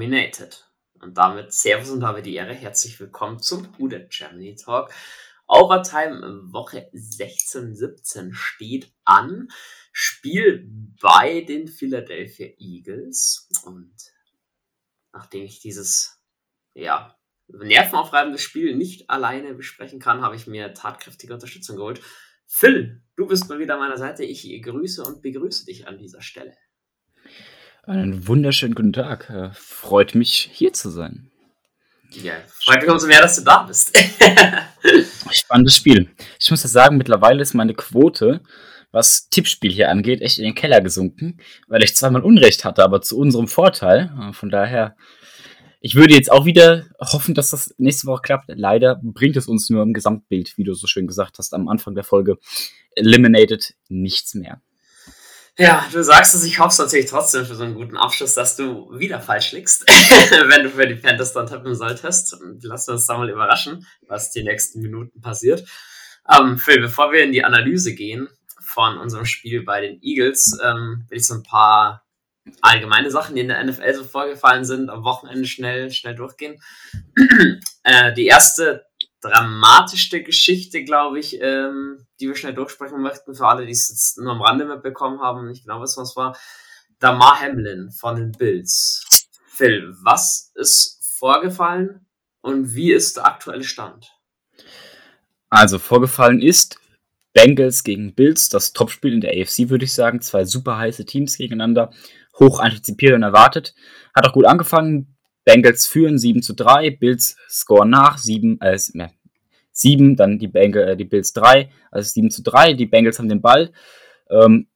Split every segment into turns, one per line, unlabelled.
Terminated. Und damit Servus und habe die Ehre. Herzlich willkommen zum Hude Germany Talk. Overtime Woche 16, 17 steht an. Spiel bei den Philadelphia Eagles. Und nachdem ich dieses, ja, nervenaufreibende Spiel nicht alleine besprechen kann, habe ich mir tatkräftige Unterstützung geholt. Phil, du bist mal wieder an meiner Seite. Ich grüße und begrüße dich an dieser Stelle.
Einen wunderschönen guten Tag. Äh, freut mich, hier zu sein.
Ja, freut mich umso mehr, dass du da bist.
Spannendes Spiel. Ich muss ja sagen, mittlerweile ist meine Quote, was Tippspiel hier angeht, echt in den Keller gesunken, weil ich zweimal Unrecht hatte, aber zu unserem Vorteil. Äh, von daher, ich würde jetzt auch wieder hoffen, dass das nächste Woche klappt. Leider bringt es uns nur im Gesamtbild, wie du so schön gesagt hast am Anfang der Folge, eliminated nichts mehr.
Ja, du sagst es, ich hoffe es natürlich trotzdem für so einen guten Abschluss, dass du wieder falsch liegst, wenn du für die Panthers dann tippen solltest. Lass uns da mal überraschen, was die nächsten Minuten passiert. Ähm, Phil, bevor wir in die Analyse gehen von unserem Spiel bei den Eagles, ähm, will ich so ein paar allgemeine Sachen, die in der NFL so vorgefallen sind, am Wochenende schnell, schnell durchgehen. äh, die erste dramatischste Geschichte, glaube ich, ähm, die wir schnell durchsprechen möchten, für alle, die es jetzt nur am Rande mitbekommen haben, nicht genau wissen, was war. Damar Hamlin von den Bills. Phil, was ist vorgefallen und wie ist der aktuelle Stand?
Also vorgefallen ist Bengals gegen Bills, das Topspiel in der AFC, würde ich sagen. Zwei super heiße Teams gegeneinander, hoch antizipiert und erwartet. Hat auch gut angefangen. Bengals führen 7 zu 3, Bills scoren nach 7, äh, 7 dann die, Bengals, äh, die Bills 3, also 7 zu 3, die Bengals haben den Ball. Ähm,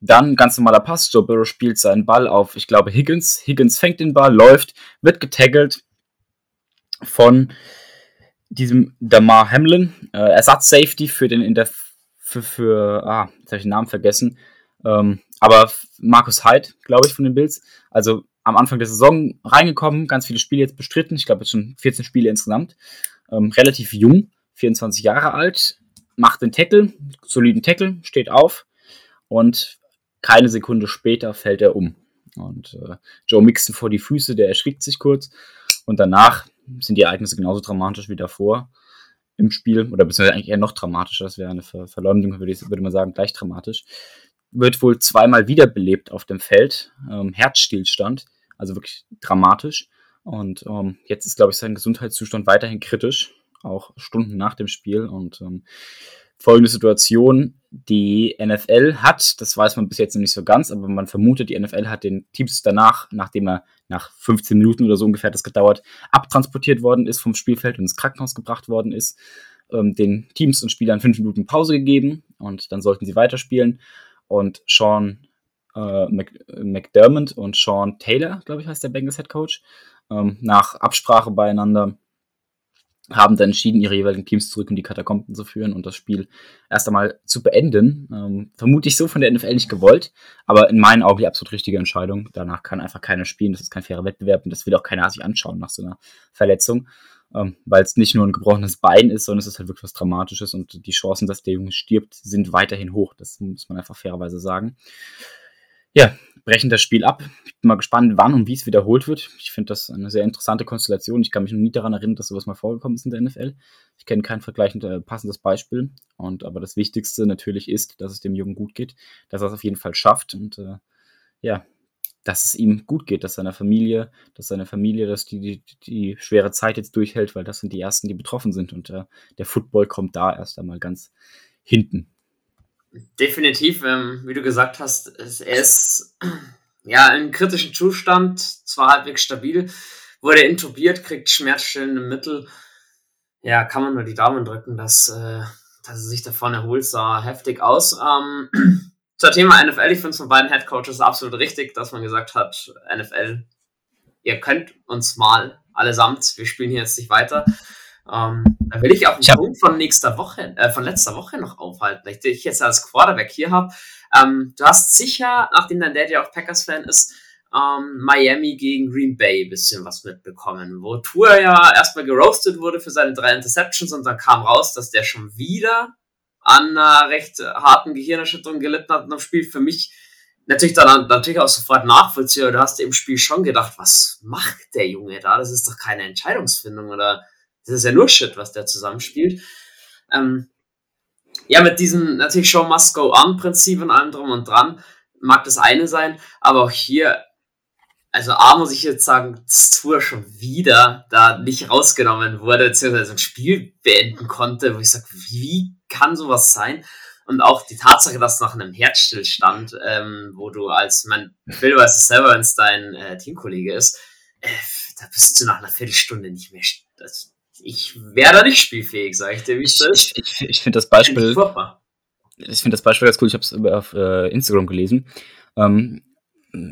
dann ganz normaler Pass, Joe Burrow spielt seinen Ball auf, ich glaube, Higgins. Higgins fängt den Ball, läuft, wird getaggelt von diesem Damar Hamlin, äh, Ersatz-Safety für den in der für, für ah, jetzt habe ich den Namen vergessen, ähm, aber Markus Hyde, glaube ich, von den Bills. Also am Anfang der Saison reingekommen, ganz viele Spiele jetzt bestritten. Ich glaube, jetzt schon 14 Spiele insgesamt. Ähm, relativ jung, 24 Jahre alt, macht den Tackle, soliden Tackle, steht auf und keine Sekunde später fällt er um. Und äh, Joe Mixon vor die Füße, der erschrickt sich kurz und danach sind die Ereignisse genauso dramatisch wie davor im Spiel, oder beziehungsweise eigentlich eher noch dramatischer, das wäre eine Ver Verleumdung, würde, ich, würde man sagen, gleich dramatisch. Wird wohl zweimal wiederbelebt auf dem Feld, ähm, Herzstillstand, also wirklich dramatisch. Und ähm, jetzt ist, glaube ich, sein Gesundheitszustand weiterhin kritisch, auch Stunden nach dem Spiel. Und ähm, folgende Situation, die NFL hat, das weiß man bis jetzt noch nicht so ganz, aber man vermutet, die NFL hat den Teams danach, nachdem er nach 15 Minuten oder so ungefähr das gedauert, abtransportiert worden ist vom Spielfeld und ins Krankenhaus gebracht worden ist, ähm, den Teams und Spielern fünf Minuten Pause gegeben und dann sollten sie weiterspielen. Und Sean äh, McDermott und Sean Taylor, glaube ich, heißt der Bengals Head Coach, ähm, nach Absprache beieinander haben dann entschieden, ihre jeweiligen Teams zurück in die Katakomben zu führen und das Spiel erst einmal zu beenden. Ähm, vermutlich so von der NFL nicht gewollt, aber in meinen Augen die absolut richtige Entscheidung. Danach kann einfach keiner spielen, das ist kein fairer Wettbewerb und das will auch keiner sich anschauen nach so einer Verletzung, ähm, weil es nicht nur ein gebrochenes Bein ist, sondern es ist halt wirklich was Dramatisches und die Chancen, dass der Junge stirbt, sind weiterhin hoch. Das muss man einfach fairerweise sagen ja, brechen das Spiel ab. Ich bin mal gespannt, wann und wie es wiederholt wird. Ich finde das eine sehr interessante Konstellation. Ich kann mich noch nie daran erinnern, dass sowas mal vorgekommen ist in der NFL. Ich kenne kein vergleichend äh, passendes Beispiel. Und aber das Wichtigste natürlich ist, dass es dem Jungen gut geht, dass er es auf jeden Fall schafft und äh, ja, dass es ihm gut geht, dass seiner Familie, dass seine Familie, dass die, die, die schwere Zeit jetzt durchhält, weil das sind die ersten, die betroffen sind. Und äh, der Football kommt da erst einmal ganz hinten.
Definitiv, ähm, wie du gesagt hast, er ist ja im kritischen Zustand, zwar halbwegs stabil, wurde intubiert, kriegt schmerzstillende Mittel. Ja, kann man nur die Daumen drücken, dass, äh, dass er sich davon erholt, sah heftig aus. Ähm, zur Thema NFL, ich finde es von beiden Headcoaches absolut richtig, dass man gesagt hat, NFL, ihr könnt uns mal allesamt, wir spielen hier jetzt nicht weiter. Ähm, da will ich auch einen Punkt von nächster Woche, äh, von letzter Woche noch aufhalten, den ich jetzt als Quarterback hier habe. Ähm, du hast sicher, nachdem dein Dad ja auch Packers-Fan ist, ähm, Miami gegen Green Bay bisschen was mitbekommen, wo Tour ja erstmal geroastet wurde für seine drei Interceptions und dann kam raus, dass der schon wieder an einer recht harten Gehirnerschütterung gelitten hat und am Spiel für mich natürlich dann natürlich auch sofort nachvollziehbar. Du hast im Spiel schon gedacht, was macht der Junge da? Das ist doch keine Entscheidungsfindung oder das ist ja nur Shit, was der zusammenspielt. Ähm, ja, mit diesem natürlich Show must go on Prinzip und allem drum und dran mag das eine sein, aber auch hier, also A muss ich jetzt sagen, dass Tour schon wieder da nicht rausgenommen wurde, beziehungsweise ein Spiel beenden konnte, wo ich sage, wie kann sowas sein? Und auch die Tatsache, dass nach einem Herzstillstand, ähm, wo du als, mein Phil weiß es selber, wenn es dein äh, Teamkollege ist, äh, da bist du nach einer Viertelstunde nicht mehr. Das, ich wäre da nicht spielfähig, sag ich dir, wie es
ist. Ich, ich, ich finde das Beispiel. Ich finde das Beispiel ganz cool. Ich habe es auf äh, Instagram gelesen. Ähm,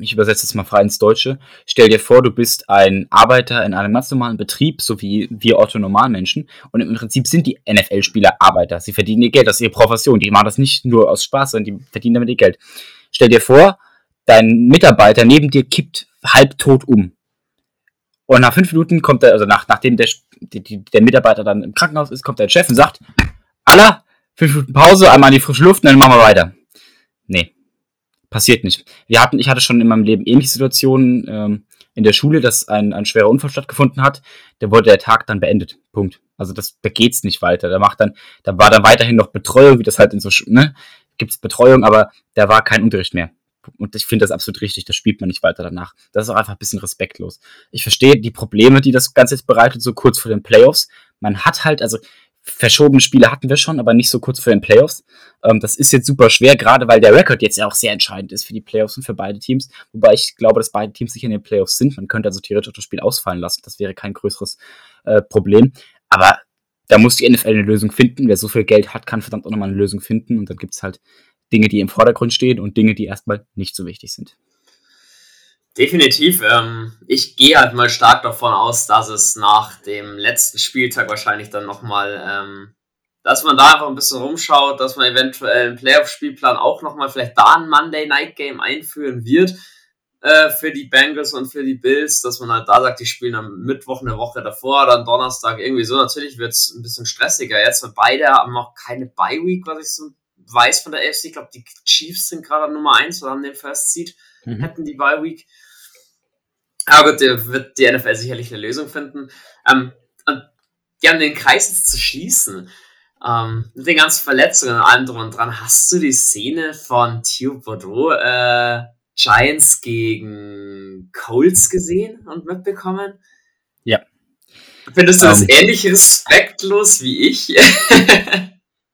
ich übersetze jetzt mal frei ins Deutsche. Stell dir vor, du bist ein Arbeiter in einem ganz normalen Betrieb, so wie wir Otto-Normalmenschen. Und im Prinzip sind die NFL-Spieler Arbeiter. Sie verdienen ihr Geld, das ist ihre Profession. Die machen das nicht nur aus Spaß, sondern die verdienen damit ihr Geld. Stell dir vor, dein Mitarbeiter neben dir kippt halbtot um. Und nach fünf Minuten kommt er, also nach, nachdem der, die, der Mitarbeiter dann im Krankenhaus ist, kommt der Chef und sagt, Allah, fünf Minuten Pause, einmal in die frische Luft und dann machen wir weiter. Nee, passiert nicht. Wir hatten, ich hatte schon in meinem Leben ähnliche Situationen ähm, in der Schule, dass ein, ein schwerer Unfall stattgefunden hat. Da wurde der Tag dann beendet. Punkt. Also das, da geht's nicht weiter. Da macht dann, da war dann weiterhin noch Betreuung, wie das halt in so, ne, gibt's Betreuung, aber da war kein Unterricht mehr. Und ich finde das absolut richtig, das spielt man nicht weiter danach. Das ist auch einfach ein bisschen respektlos. Ich verstehe die Probleme, die das Ganze jetzt bereitet, so kurz vor den Playoffs. Man hat halt, also verschobene Spiele hatten wir schon, aber nicht so kurz vor den Playoffs. Ähm, das ist jetzt super schwer, gerade weil der Rekord jetzt ja auch sehr entscheidend ist für die Playoffs und für beide Teams. Wobei ich glaube, dass beide Teams sicher in den Playoffs sind. Man könnte also theoretisch das Spiel ausfallen lassen. Das wäre kein größeres äh, Problem. Aber da muss die NFL eine Lösung finden. Wer so viel Geld hat, kann verdammt auch nochmal eine Lösung finden. Und dann gibt's halt Dinge, die im Vordergrund stehen und Dinge, die erstmal nicht so wichtig sind.
Definitiv. Ähm, ich gehe halt mal stark davon aus, dass es nach dem letzten Spieltag wahrscheinlich dann nochmal, ähm, dass man da einfach ein bisschen rumschaut, dass man eventuell im Playoff-Spielplan auch nochmal vielleicht da ein Monday Night Game einführen wird äh, für die Bengals und für die Bills, dass man halt da sagt, die spielen am Mittwoch eine Woche davor, dann Donnerstag irgendwie so. Natürlich wird es ein bisschen stressiger jetzt, weil beide haben noch keine Bye Week, was ich so weiß von der AFC. Ich glaube, die Chiefs sind gerade Nummer eins oder haben den First Seed, mhm. hätten die Bye Week. Aber gut, da wird die NFL sicherlich eine Lösung finden. Ähm, und die haben den Kreis jetzt zu schließen. Ähm, mit den ganzen Verletzungen und allem drum und dran. Hast du die Szene von Theo Bordeaux äh, Giants gegen Colts gesehen und mitbekommen?
Ja.
Findest du um, das ähm. ähnlich respektlos wie ich?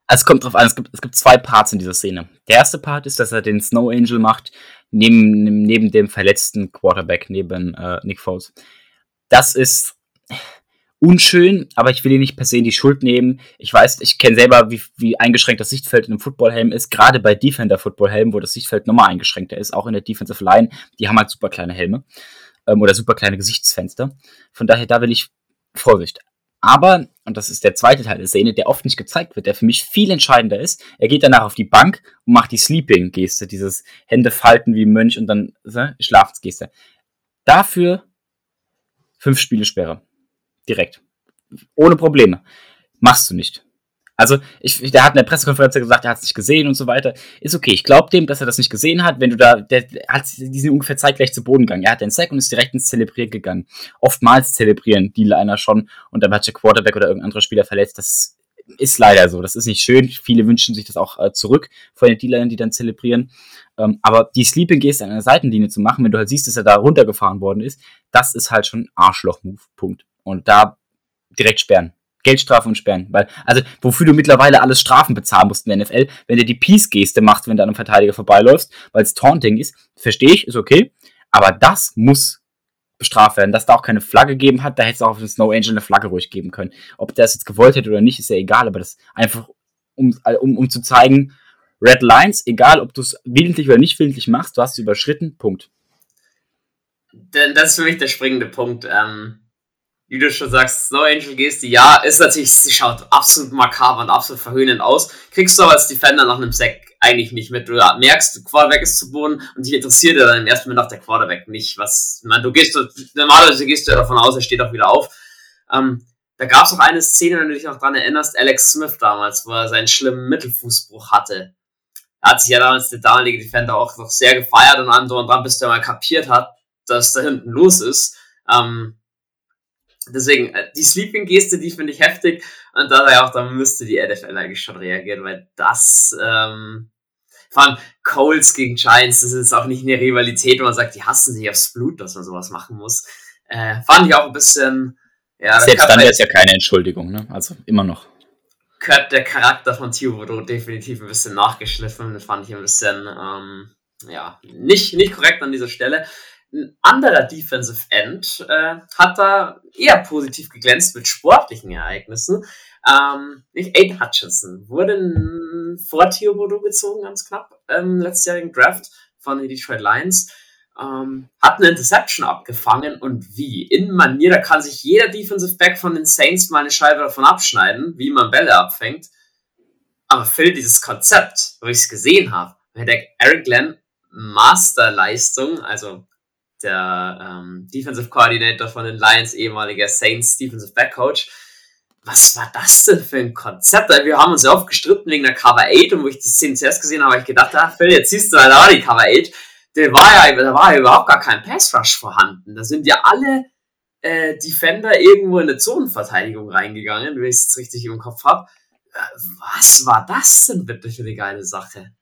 es kommt drauf an, es gibt, es gibt zwei Parts in dieser Szene. Der erste Part ist, dass er den Snow Angel macht, neben, neben dem verletzten Quarterback, neben äh, Nick Foles. Das ist unschön, aber ich will ihn nicht per se in die Schuld nehmen. Ich weiß, ich kenne selber, wie, wie eingeschränkt das Sichtfeld in einem Footballhelm ist, gerade bei Defender-Footballhelmen, wo das Sichtfeld nochmal eingeschränkter ist, auch in der Defensive Line, die haben halt super kleine Helme ähm, oder super kleine Gesichtsfenster. Von daher, da will ich Vorsicht. Aber, und das ist der zweite Teil der Szene, der oft nicht gezeigt wird, der für mich viel entscheidender ist, er geht danach auf die Bank und macht die Sleeping-Geste, dieses Hände falten wie Mönch und dann ne, Schlafensgeste. Dafür fünf Spiele Sperre. Direkt. Ohne Probleme. Machst du nicht. Also, ich, der hat in der Pressekonferenz gesagt, er hat es nicht gesehen und so weiter. Ist okay. Ich glaube dem, dass er das nicht gesehen hat. Wenn du da, der, der hat diesen ungefähr zeitgleich zu Boden gegangen. Er hat den Sack und ist direkt ins Zelebrieren gegangen. Oftmals zelebrieren die Liner schon und dann hat der Quarterback oder irgendein anderer Spieler verletzt. Das ist leider so. Das ist nicht schön. Viele wünschen sich das auch äh, zurück von den Dealern, die dann zelebrieren. Ähm, aber die Sleeping Geste an einer Seitenlinie zu machen, wenn du halt siehst, dass er da runtergefahren worden ist, das ist halt schon Arschloch-Move. Punkt. Und da direkt sperren. Geldstrafe und Sperren. Weil, also, wofür du mittlerweile alles Strafen bezahlen musst in der NFL, wenn du die Peace-Geste machst, wenn du an einem Verteidiger vorbeiläufst, weil es Taunting ist, verstehe ich, ist okay. Aber das muss bestraft werden, dass da auch keine Flagge gegeben hat, da hätte es auch auf den Snow Angel eine Flagge ruhig geben können. Ob der es jetzt gewollt hätte oder nicht, ist ja egal, aber das einfach, um, um, um zu zeigen, Red Lines, egal ob du es willentlich oder nicht willentlich machst, du hast es überschritten, Punkt.
Das ist für mich der springende Punkt. Ähm, wie du schon sagst, Snow Angel Geste, ja, ist natürlich, sie schaut absolut makaber und absolut verhöhnend aus. Kriegst du aber als Defender nach einem Sack eigentlich nicht mit. Du merkst, der Quarterback ist zu Boden und dich interessiert ja dann im ersten Moment auch der Quarterback nicht. Was, meine, du gehst, normalerweise gehst du ja davon aus, er steht auch wieder auf. Ähm, da gab es auch eine Szene, wenn du dich noch dran erinnerst, Alex Smith damals, wo er seinen schlimmen Mittelfußbruch hatte. Da hat sich ja damals der damalige Defender auch noch sehr gefeiert und an und dran, bis der mal kapiert hat, dass da hinten los ist. Ähm, deswegen, äh, die Sleeping-Geste, die finde ich heftig. Und da ja auch, da müsste die NFL eigentlich schon reagieren, weil das, ähm, vor allem Coles gegen Giants, das ist auch nicht eine Rivalität, wo man sagt, die hassen sich aufs Blut, dass man sowas machen muss. Äh, fand ich auch ein bisschen,
ja. Selbst dann wäre es ja keine Entschuldigung, ne? Also immer noch.
Gehört der Charakter von Thibodeau definitiv ein bisschen nachgeschliffen. Das fand ich ein bisschen, ähm, ja, nicht, nicht korrekt an dieser Stelle. Ein anderer Defensive End äh, hat da eher positiv geglänzt mit sportlichen Ereignissen. Ähm, nicht Aiden Hutchinson wurde vor Thibodeau gezogen, ganz knapp, ähm, letztjährigen Draft von den Detroit Lions. Ähm, hat eine Interception abgefangen und wie? In Manier, da kann sich jeder Defensive Back von den Saints mal eine Scheibe davon abschneiden, wie man Bälle abfängt. Aber Phil, dieses Konzept, wo ich es gesehen habe, der Eric Glenn Masterleistung, also der ähm, Defensive Coordinator von den Lions, ehemaliger Saints Defensive Back Coach. Was war das denn für ein Konzept? Wir haben uns ja oft gestritten wegen der Cover 8 und wo ich die Szene zuerst gesehen habe, habe ich gedacht, ah, Phil, jetzt siehst du halt auch die Cover 8. Der war ja, da war ja überhaupt gar kein Pass Rush vorhanden. Da sind ja alle äh, Defender irgendwo in eine Zonenverteidigung reingegangen, wenn ich es richtig im Kopf habe. Äh, was war das denn bitte für eine geile Sache?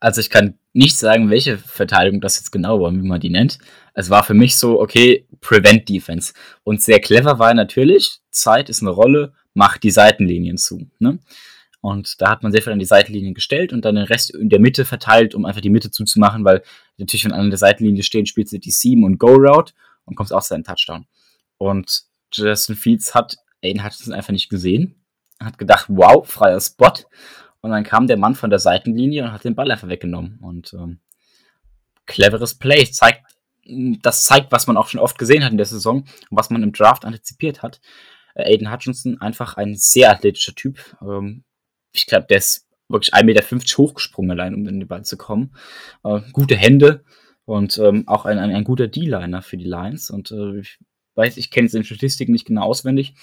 Also ich kann nicht sagen, welche Verteidigung das jetzt genau war, wie man die nennt. Es war für mich so, okay, Prevent Defense. Und sehr clever war natürlich, Zeit ist eine Rolle, macht die Seitenlinien zu. Ne? Und da hat man sehr viel an die Seitenlinien gestellt und dann den Rest in der Mitte verteilt, um einfach die Mitte zuzumachen, weil natürlich, wenn an der Seitenlinie stehen, spielst du die Seam und Go Route und kommst auch zu einem Touchdown. Und Justin Fields hat Aiden Hutchinson einfach nicht gesehen, hat gedacht, wow, freier Spot und dann kam der Mann von der Seitenlinie und hat den Ball einfach weggenommen. Und ähm, cleveres Play zeigt, das zeigt, was man auch schon oft gesehen hat in der Saison und was man im Draft antizipiert hat. Äh, Aiden Hutchinson, einfach ein sehr athletischer Typ. Ähm, ich glaube, der ist wirklich 1,50 Meter hochgesprungen allein, um in den Ball zu kommen. Äh, gute Hände und ähm, auch ein, ein, ein guter D-Liner für die Lions. Und äh, ich weiß, ich kenne seine Statistiken nicht genau auswendig,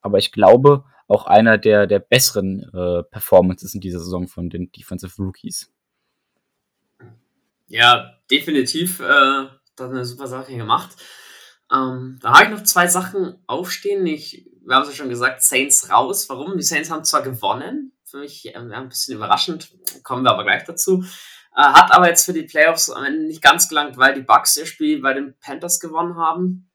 aber ich glaube, auch einer der, der besseren äh, Performances in dieser Saison von den Defensive Rookies.
Ja, definitiv. Äh, das eine super Sache gemacht. Ähm, da habe ich noch zwei Sachen aufstehen. Ich, wir haben es ja schon gesagt, Saints raus. Warum? Die Saints haben zwar gewonnen, für mich äh, ein bisschen überraschend, kommen wir aber gleich dazu. Äh, hat aber jetzt für die Playoffs am Ende nicht ganz gelangt, weil die Bucks ihr Spiel bei den Panthers gewonnen haben.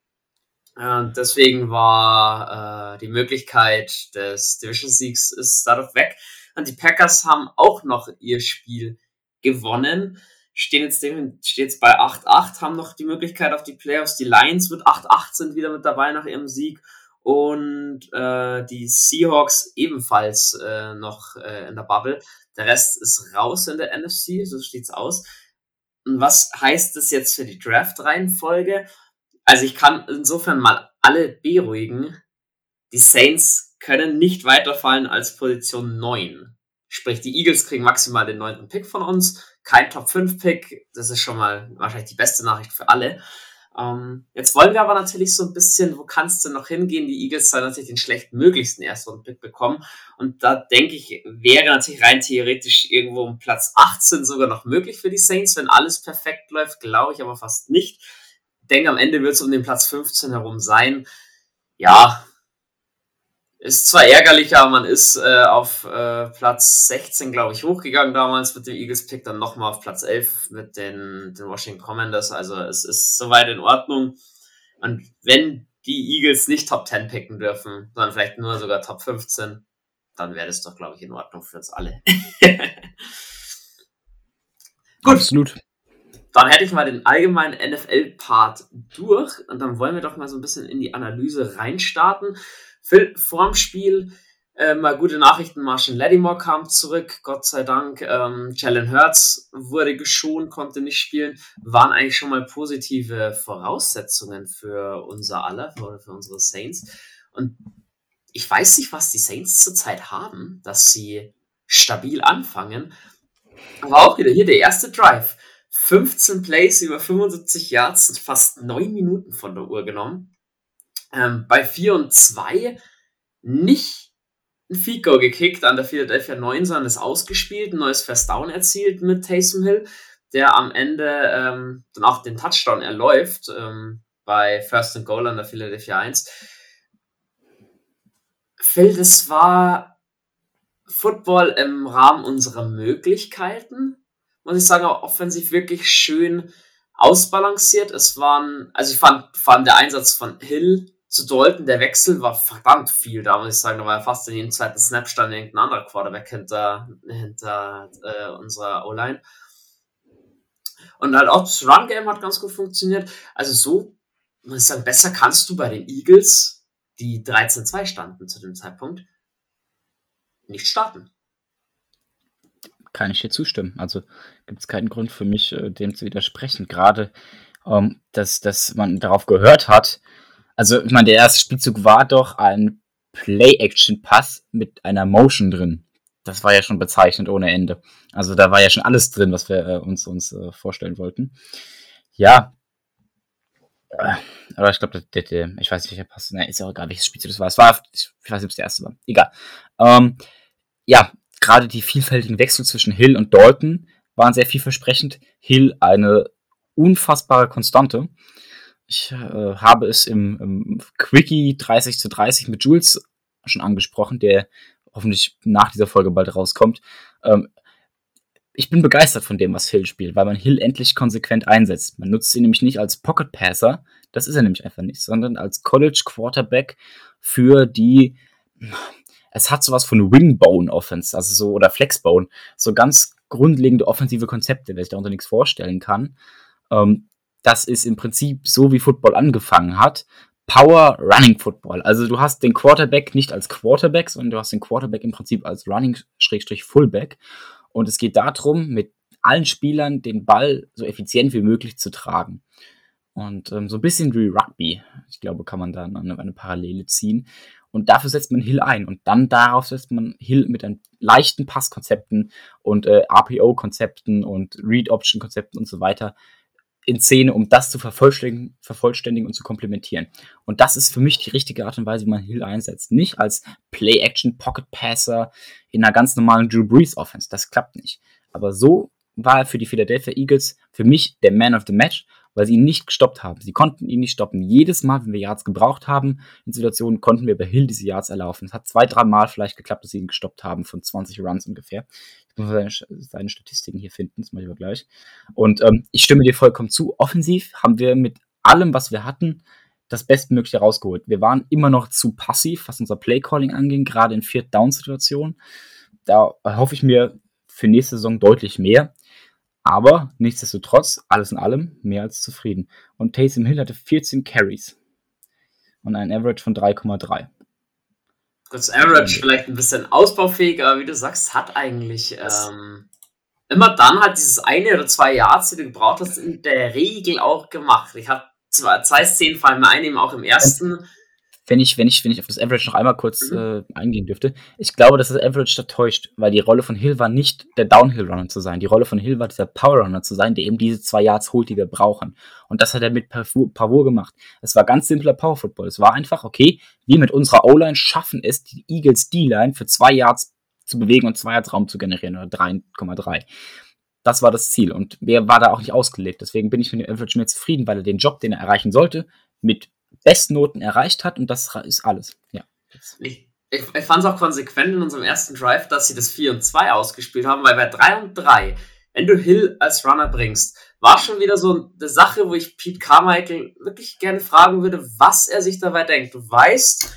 Äh, deswegen war äh, die Möglichkeit des Division-Siegs ist dadurch weg. Und die Packers haben auch noch ihr Spiel gewonnen. Stehen jetzt, stehen jetzt bei 8-8, haben noch die Möglichkeit auf die Playoffs. Die Lions mit 8-8 sind wieder mit dabei nach ihrem Sieg. Und äh, die Seahawks ebenfalls äh, noch äh, in der Bubble. Der Rest ist raus in der NFC, so steht's aus. Und was heißt das jetzt für die Draft-Reihenfolge? Also ich kann insofern mal alle beruhigen. Die Saints können nicht weiterfallen als Position 9. Sprich, die Eagles kriegen maximal den neunten Pick von uns. Kein Top 5 Pick. Das ist schon mal wahrscheinlich die beste Nachricht für alle. Ähm, jetzt wollen wir aber natürlich so ein bisschen, wo kannst du noch hingehen? Die Eagles sollen natürlich den schlechtmöglichsten ersten Pick bekommen. Und da denke ich, wäre natürlich rein theoretisch irgendwo um Platz 18 sogar noch möglich für die Saints, wenn alles perfekt läuft, glaube ich aber fast nicht denke, am Ende wird es um den Platz 15 herum sein. Ja, ist zwar ärgerlich, aber man ist äh, auf äh, Platz 16, glaube ich, hochgegangen damals mit dem Eagles Pick, dann nochmal auf Platz 11 mit den, den Washington Commanders. Also es ist soweit in Ordnung. Und wenn die Eagles nicht Top 10 picken dürfen, sondern vielleicht nur sogar Top 15, dann wäre das doch, glaube ich, in Ordnung für uns alle.
Gut. Absolut.
Dann hätte ich mal den allgemeinen NFL-Part durch und dann wollen wir doch mal so ein bisschen in die Analyse reinstarten. Phil, vorm Spiel äh, mal gute Nachrichten. Marshall Lattimore kam zurück, Gott sei Dank. Ähm, Jalen Hurts wurde geschont, konnte nicht spielen. Waren eigentlich schon mal positive Voraussetzungen für unser aller, für, für unsere Saints. Und ich weiß nicht, was die Saints zurzeit haben, dass sie stabil anfangen. Aber auch wieder hier der erste Drive. 15 Plays über 75 Yards sind fast 9 Minuten von der Uhr genommen. Ähm, bei 4 und 2 nicht ein Fico gekickt an der Philadelphia 9, sondern ist ausgespielt, ein neues First Down erzielt mit Taysom Hill, der am Ende ähm, dann auch den Touchdown erläuft ähm, bei First and Goal an der Philadelphia 1. Phil, das war Football im Rahmen unserer Möglichkeiten. Muss ich sagen, auch offensiv wirklich schön ausbalanciert. Es waren, also ich fand vor allem der Einsatz von Hill zu Dalton, der Wechsel war verdammt viel da, muss ich sagen. Da war ja fast in jedem zweiten Snap stand irgendein anderer Quarterback hinter, hinter äh, unserer O-Line. Und halt auch das Run-Game hat ganz gut funktioniert. Also so, muss ich sagen, besser kannst du bei den Eagles, die 13-2 standen zu dem Zeitpunkt, nicht starten.
Kann ich dir zustimmen. Also gibt es keinen Grund für mich, äh, dem zu widersprechen. Gerade, ähm, dass, dass man darauf gehört hat, also, ich meine, der erste Spielzug war doch ein Play-Action-Pass mit einer Motion drin. Das war ja schon bezeichnet ohne Ende. Also da war ja schon alles drin, was wir äh, uns, uns äh, vorstellen wollten. Ja. Äh, aber ich glaube, ich weiß nicht, welcher Pass. Ne, ist ja auch egal, welches Spielzug das war. Es war, ich weiß nicht, ob es der erste war. Egal. Ähm, ja, gerade die vielfältigen Wechsel zwischen Hill und Dalton waren sehr vielversprechend. Hill eine unfassbare Konstante. Ich äh, habe es im, im Quickie 30 zu 30 mit Jules schon angesprochen, der hoffentlich nach dieser Folge bald rauskommt. Ähm, ich bin begeistert von dem, was Hill spielt, weil man Hill endlich konsequent einsetzt. Man nutzt ihn nämlich nicht als Pocket Passer, das ist er nämlich einfach nicht, sondern als College Quarterback für die, es hat sowas von Wingbone Offense, also so, oder Flexbone, so ganz grundlegende offensive Konzepte, wer sich darunter nichts vorstellen kann. Ähm, das ist im Prinzip so, wie Football angefangen hat. Power Running Football. Also du hast den Quarterback nicht als Quarterback, sondern du hast den Quarterback im Prinzip als Running-Fullback. Und es geht darum, mit allen Spielern den Ball so effizient wie möglich zu tragen. Und ähm, so ein bisschen wie Rugby, ich glaube, kann man da eine, eine Parallele ziehen. Und dafür setzt man Hill ein. Und dann darauf setzt man Hill mit einem leichten Passkonzepten und äh, RPO-Konzepten und Read-Option-Konzepten und so weiter in Szene, um das zu vervollständigen, vervollständigen und zu komplementieren. Und das ist für mich die richtige Art und Weise, wie man Hill einsetzt. Nicht als Play-Action-Pocket-Passer in einer ganz normalen Drew Brees-Offense. Das klappt nicht. Aber so war er für die Philadelphia Eagles für mich der Man of the Match weil sie ihn nicht gestoppt haben. Sie konnten ihn nicht stoppen. Jedes Mal, wenn wir Yards gebraucht haben, in Situationen konnten wir bei Hill diese Yards erlaufen. Es hat zwei, drei Mal vielleicht geklappt, dass sie ihn gestoppt haben, von 20 Runs ungefähr. Ich muss seine, seine Statistiken hier finden, das mache ich aber gleich. Und ähm, ich stimme dir vollkommen zu. Offensiv haben wir mit allem, was wir hatten, das Bestmögliche rausgeholt. Wir waren immer noch zu passiv, was unser Playcalling anging, gerade in Viert-Down-Situationen. Da hoffe ich mir für nächste Saison deutlich mehr. Aber nichtsdestotrotz, alles in allem, mehr als zufrieden. Und Taysom Hill hatte 14 Carries und ein Average von 3,3.
Das Average vielleicht ein bisschen ausbaufähig, aber wie du sagst, hat eigentlich ähm, immer dann halt dieses eine oder zwei Yards, die du gebraucht hast, in der Regel auch gemacht. Ich habe zwei, zwei Szenen fallen mir ein, eben auch im ersten
wenn ich, wenn ich, wenn ich auf das Average noch einmal kurz mhm. äh, eingehen dürfte, ich glaube, dass das Average da täuscht, weil die Rolle von Hill war nicht der Downhill-Runner zu sein. Die Rolle von Hill war dieser Power-Runner zu sein, der eben diese zwei Yards holt, die wir brauchen. Und das hat er mit Pavur gemacht. Es war ganz simpler Power-Football. Es war einfach, okay, wir mit unserer O-Line schaffen es, die Eagles D-Line für zwei Yards zu bewegen und zwei Yards Raum zu generieren oder 3,3. Das war das Ziel und wer war da auch nicht ausgelegt. Deswegen bin ich mit dem Average mehr zufrieden, weil er den Job, den er erreichen sollte, mit Bestnoten erreicht hat und das ist alles. Ja.
Ich, ich, ich fand es auch konsequent in unserem ersten Drive, dass sie das 4 und 2 ausgespielt haben, weil bei 3 und 3, wenn du Hill als Runner bringst, war schon wieder so eine Sache, wo ich Pete Carmichael wirklich gerne fragen würde, was er sich dabei denkt. Du weißt,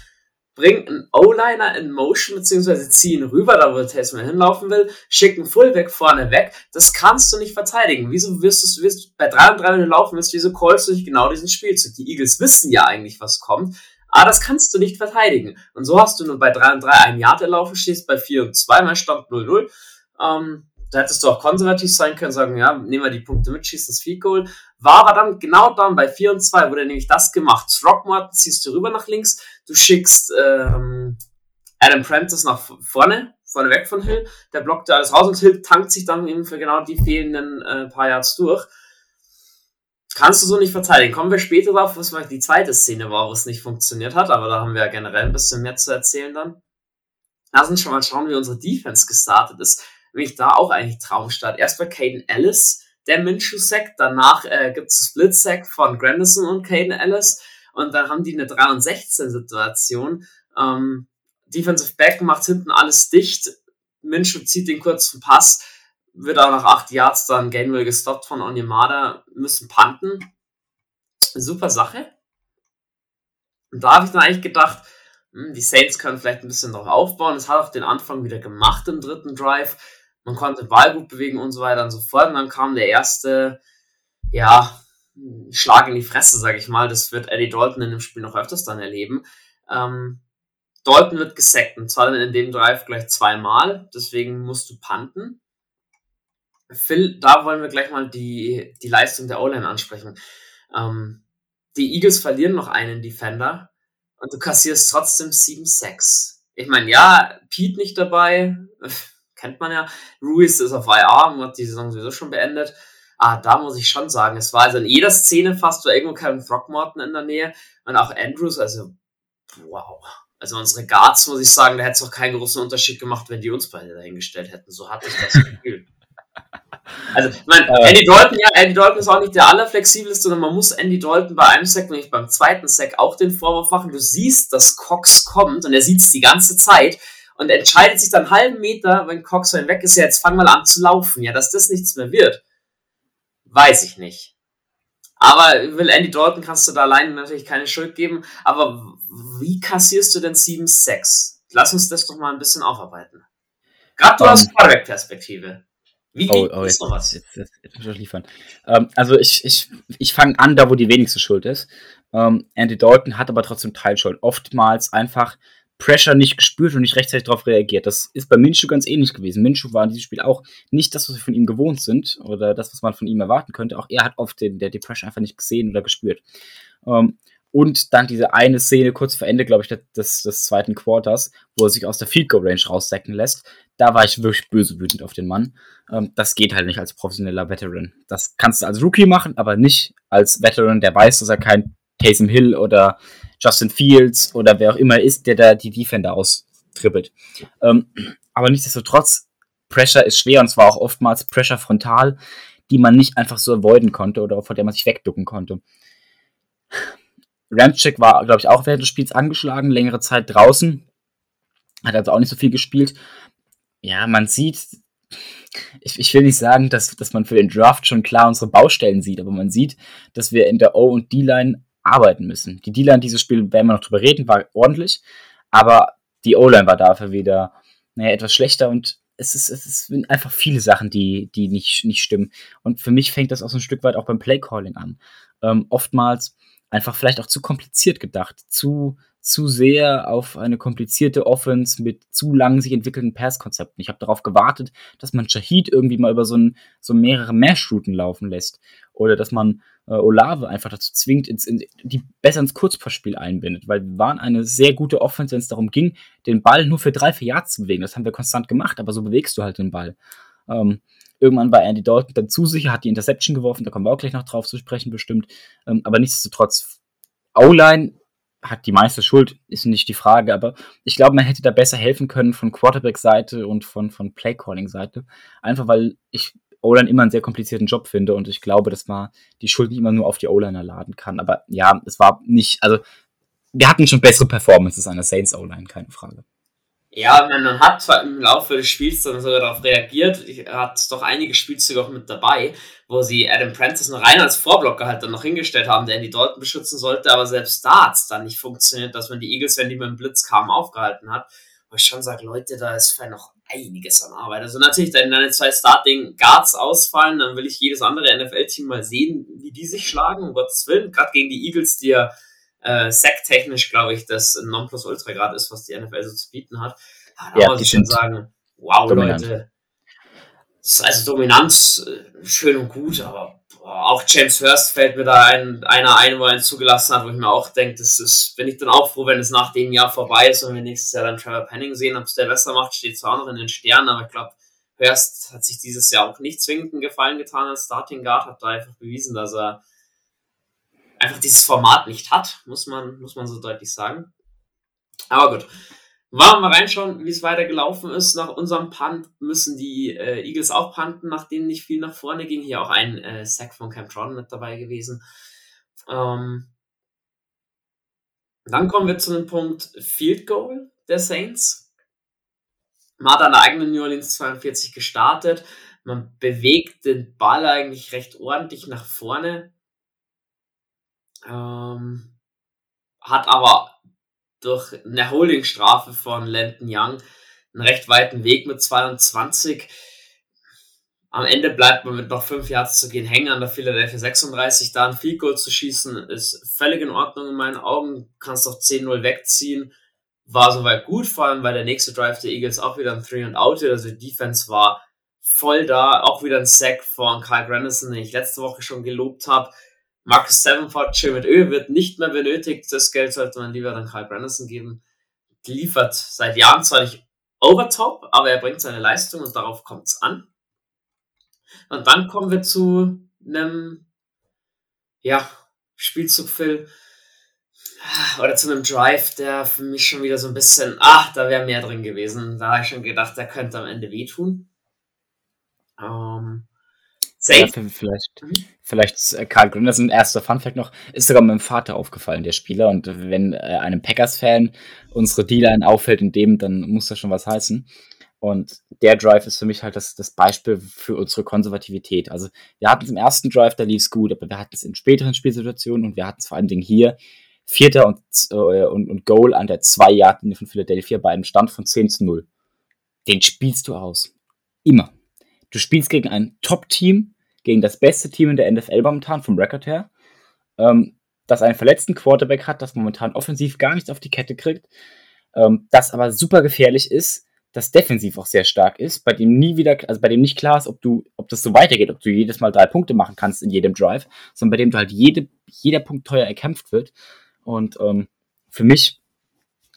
bring einen O-Liner in Motion, beziehungsweise zieh ihn rüber, da wo Taysom hinlaufen will, schick einen Fullback vorne weg. Das kannst du nicht verteidigen. Wieso wirst du wirst bei 3 und 3, wenn du laufen willst, wieso callst du nicht genau diesen Spielzug? Die Eagles wissen ja eigentlich, was kommt. Aber das kannst du nicht verteidigen. Und so hast du nur bei 3 und 3 ein Yard erlaufen, stehst bei 4 und 2, mal Stand 0-0. Ähm, da hättest du auch konservativ sein können, sagen, ja, nehmen wir die Punkte mit, schießen das Field Goal. War aber dann genau dann bei 4 und 2 wurde nämlich das gemacht. Throckmorton ziehst du rüber nach links, du schickst ähm, Adam Prentice nach vorne, vorne weg von Hill, der blockt alles raus und Hill tankt sich dann eben für genau die fehlenden äh, paar Yards durch. Kannst du so nicht verteidigen. Kommen wir später drauf, was die zweite Szene war, wo es nicht funktioniert hat, aber da haben wir ja generell ein bisschen mehr zu erzählen dann. lass uns schon mal schauen, wie unsere Defense gestartet ist. Nämlich da auch eigentlich Traumstart. Erst bei Caden Ellis, der Minshew-Sack, danach äh, gibt es Split-Sack von Grandison und Caden Ellis und dann haben die eine 3 und 16 Situation. Ähm, Defensive Back macht hinten alles dicht. Minshew zieht den kurzen Pass, wird auch nach 8 Yards dann Gainwell gestoppt von Onyemada, müssen panten. Super Sache. Und da habe ich dann eigentlich gedacht, hm, die Saints können vielleicht ein bisschen darauf aufbauen. Es hat auch den Anfang wieder gemacht im dritten Drive. Man konnte Ball gut bewegen und so weiter und so fort. Und dann kam der erste, ja, Schlag in die Fresse, sage ich mal. Das wird Eddie Dalton in dem Spiel noch öfters dann erleben. Ähm, Dalton wird gesackt und zwar dann in dem Drive gleich zweimal. Deswegen musst du panten. Phil, da wollen wir gleich mal die, die Leistung der O-Line ansprechen. Ähm, die Eagles verlieren noch einen Defender und du kassierst trotzdem 7-6. Ich meine, ja, Pete nicht dabei, kennt man ja. Ruiz ist auf IR und hat die Saison sowieso schon beendet. Ah, da muss ich schon sagen, es war also in jeder Szene fast war irgendwo Kevin Throckmorton in der Nähe und auch Andrews, also wow. Also unsere Guards, muss ich sagen, da hätte es auch keinen großen Unterschied gemacht, wenn die uns beide dahingestellt hätten. So hatte ich das Gefühl. Also, ich meine, Andy Dalton, ja, Andy Dalton ist auch nicht der allerflexibelste, sondern man muss Andy Dalton bei einem Sack, nämlich beim zweiten Sack, auch den Vorwurf machen. Du siehst, dass Cox kommt und er sieht es die ganze Zeit und entscheidet sich dann einen halben Meter, wenn Cox weg ist, ja, jetzt fang mal an zu laufen. Ja, dass das nichts mehr wird, weiß ich nicht. Aber will Andy Dalton kannst du da allein natürlich keine Schuld geben. Aber wie kassierst du denn 7-6? Lass uns das doch mal ein bisschen aufarbeiten. Gerade um, aus ähm. Quarterback-Perspektive.
Wie oh, oh, jetzt, sowas? Jetzt, jetzt, jetzt, muss ich liefern. Ähm, also ich, ich, ich fange an, da wo die wenigste Schuld ist. Ähm, Andy Dalton hat aber trotzdem Teilschuld. Oftmals einfach Pressure nicht gespürt und nicht rechtzeitig darauf reagiert. Das ist bei Minshew ganz ähnlich gewesen. Minshew war in diesem Spiel auch nicht das, was wir von ihm gewohnt sind oder das, was man von ihm erwarten könnte. Auch er hat oft den, der, die Pressure einfach nicht gesehen oder gespürt. Ähm, und dann diese eine Szene kurz vor Ende, glaube ich, des, des zweiten Quarters, wo er sich aus der Field Goal Range raussacken lässt. Da war ich wirklich böse wütend auf den Mann. Ähm, das geht halt nicht als professioneller Veteran. Das kannst du als Rookie machen, aber nicht als Veteran, der weiß, dass er kein Taysom Hill oder Justin Fields oder wer auch immer ist, der da die Defender austrippelt. Ähm, aber nichtsdestotrotz, Pressure ist schwer und zwar auch oftmals Pressure frontal, die man nicht einfach so avoiden konnte oder vor der man sich wegducken konnte. Ramchick war, glaube ich, auch während des Spiels angeschlagen, längere Zeit draußen. Hat also auch nicht so viel gespielt. Ja, man sieht, ich, ich will nicht sagen, dass, dass man für den Draft schon klar unsere Baustellen sieht, aber man sieht, dass wir in der O- und D-Line arbeiten müssen. Die D-Line dieses Spiel, werden wir noch drüber reden, war ordentlich, aber die O-Line war dafür wieder naja, etwas schlechter und es, ist, es sind einfach viele Sachen, die, die nicht, nicht stimmen. Und für mich fängt das auch so ein Stück weit auch beim Play-Calling an. Ähm, oftmals einfach vielleicht auch zu kompliziert gedacht, zu, zu sehr auf eine komplizierte Offense mit zu lang sich entwickelnden Pass-Konzepten. Ich habe darauf gewartet, dass man Shahid irgendwie mal über so, ein, so mehrere Mesh-Routen laufen lässt. Oder dass man äh, Olave einfach dazu zwingt, ins, in, die besser ins Kurzpassspiel einbindet. Weil wir waren eine sehr gute Offense, wenn es darum ging, den Ball nur für drei, vier Yards zu bewegen. Das haben wir konstant gemacht, aber so bewegst du halt den Ball. Ähm, Irgendwann war Andy Dalton dann zu sicher, hat die Interception geworfen, da kommen wir auch gleich noch drauf zu sprechen, bestimmt. Ähm, aber nichtsdestotrotz, O-Line hat die meiste Schuld, ist nicht die Frage, aber ich glaube, man hätte da besser helfen können von Quarterback-Seite und von, von Play-Calling-Seite. Einfach weil ich O-Line immer einen sehr komplizierten Job finde und ich glaube, dass man die Schuld nicht immer nur auf die O-Liner laden kann. Aber ja, es war nicht, also wir hatten schon bessere Performances an der Saints O-Line, keine Frage.
Ja, man hat zwar im Laufe des Spiels dann sogar darauf reagiert, hat doch einige Spielzüge auch mit dabei, wo sie Adam Prentice noch rein als Vorblocker halt dann noch hingestellt haben, der die Dalton beschützen sollte, aber selbst da hat es dann nicht funktioniert, dass man die Eagles, wenn die mit dem Blitz kamen, aufgehalten hat. Wo ich schon sage, Leute, da ist vielleicht noch einiges an Arbeit. Also natürlich, wenn deine zwei Starting Guards ausfallen, dann will ich jedes andere NFL-Team mal sehen, wie die sich schlagen, um Gottes Willen. Gerade gegen die Eagles, die ja äh, Sack-technisch, glaube ich, das Nonplusultra gerade ist, was die NFL so zu bieten hat. Da ja, muss ich schon sagen, wow, dominant. Leute. Das ist also Dominanz, äh, schön und gut, aber boah, auch James Hurst fällt mir da ein, einer ein, wo er ihn zugelassen hat, wo ich mir auch denke, das ist, bin ich dann auch froh, wenn es nach dem Jahr vorbei ist und wir nächstes Jahr dann Trevor Penning sehen, ob es der besser macht, steht zwar noch in den Sternen, aber ich glaube, Hurst hat sich dieses Jahr auch nicht zwingend einen Gefallen getan als Starting Guard, hat da einfach bewiesen, dass er einfach dieses Format nicht hat, muss man, muss man so deutlich sagen. Aber gut. Wollen wir reinschauen, wie es weiter gelaufen ist. Nach unserem Punt müssen die äh, Eagles auch punten, nachdem nicht viel nach vorne ging. Hier auch ein äh, Sack von Cam Tron mit dabei gewesen. Ähm, dann kommen wir zu dem Punkt Field Goal der Saints. Man hat an der eigenen New Orleans 42 gestartet. Man bewegt den Ball eigentlich recht ordentlich nach vorne. Ähm, hat aber durch eine Holdingstrafe von Landon Young einen recht weiten Weg mit 22. Am Ende bleibt man mit noch 5 Yards zu gehen hängen an der Philadelphia 36. Da ein Field Goal zu schießen ist völlig in Ordnung in meinen Augen. Kannst auch 10-0 wegziehen. War soweit gut, vor allem weil der nächste Drive der Eagles auch wieder ein 3 and Out Also die Defense war voll da. Auch wieder ein Sack von Kyle Grandison, den ich letzte Woche schon gelobt habe. Marcus Davenport, mit Öl, wird nicht mehr benötigt. Das Geld sollte man lieber dann Kyle Grandison geben. Liefert seit Jahren zwar nicht overtop, aber er bringt seine Leistung und darauf kommt es an. Und dann kommen wir zu einem, ja, Spielzug, Phil, oder zu einem Drive, der für mich schon wieder so ein bisschen, ach, da wäre mehr drin gewesen. Da habe ich schon gedacht, der könnte am Ende wehtun.
Ähm, ja, vielleicht, vielleicht äh, Karl ein erster Funfact noch, ist sogar meinem Vater aufgefallen, der Spieler. Und wenn äh, einem Packers-Fan unsere D-Line auffällt in dem, dann muss das schon was heißen. Und der Drive ist für mich halt das, das Beispiel für unsere Konservativität. Also wir hatten es im ersten Drive, da lief es gut, aber wir hatten es in späteren Spielsituationen und wir hatten es vor allen Dingen hier, Vierter und, äh, und, und Goal an der 2-Yard-Linie von Philadelphia bei einem Stand von 10 zu 0. Den spielst du aus. Immer. Du spielst gegen ein Top-Team, gegen das beste Team in der NFL momentan, vom Record her, ähm, das einen verletzten Quarterback hat, das momentan offensiv gar nichts auf die Kette kriegt, ähm, das aber super gefährlich ist, das defensiv auch sehr stark ist, bei dem nie wieder, also bei dem nicht klar ist, ob du, ob das so weitergeht, ob du jedes Mal drei Punkte machen kannst in jedem Drive, sondern bei dem du halt jede, jeder Punkt teuer erkämpft wird. Und ähm, für mich,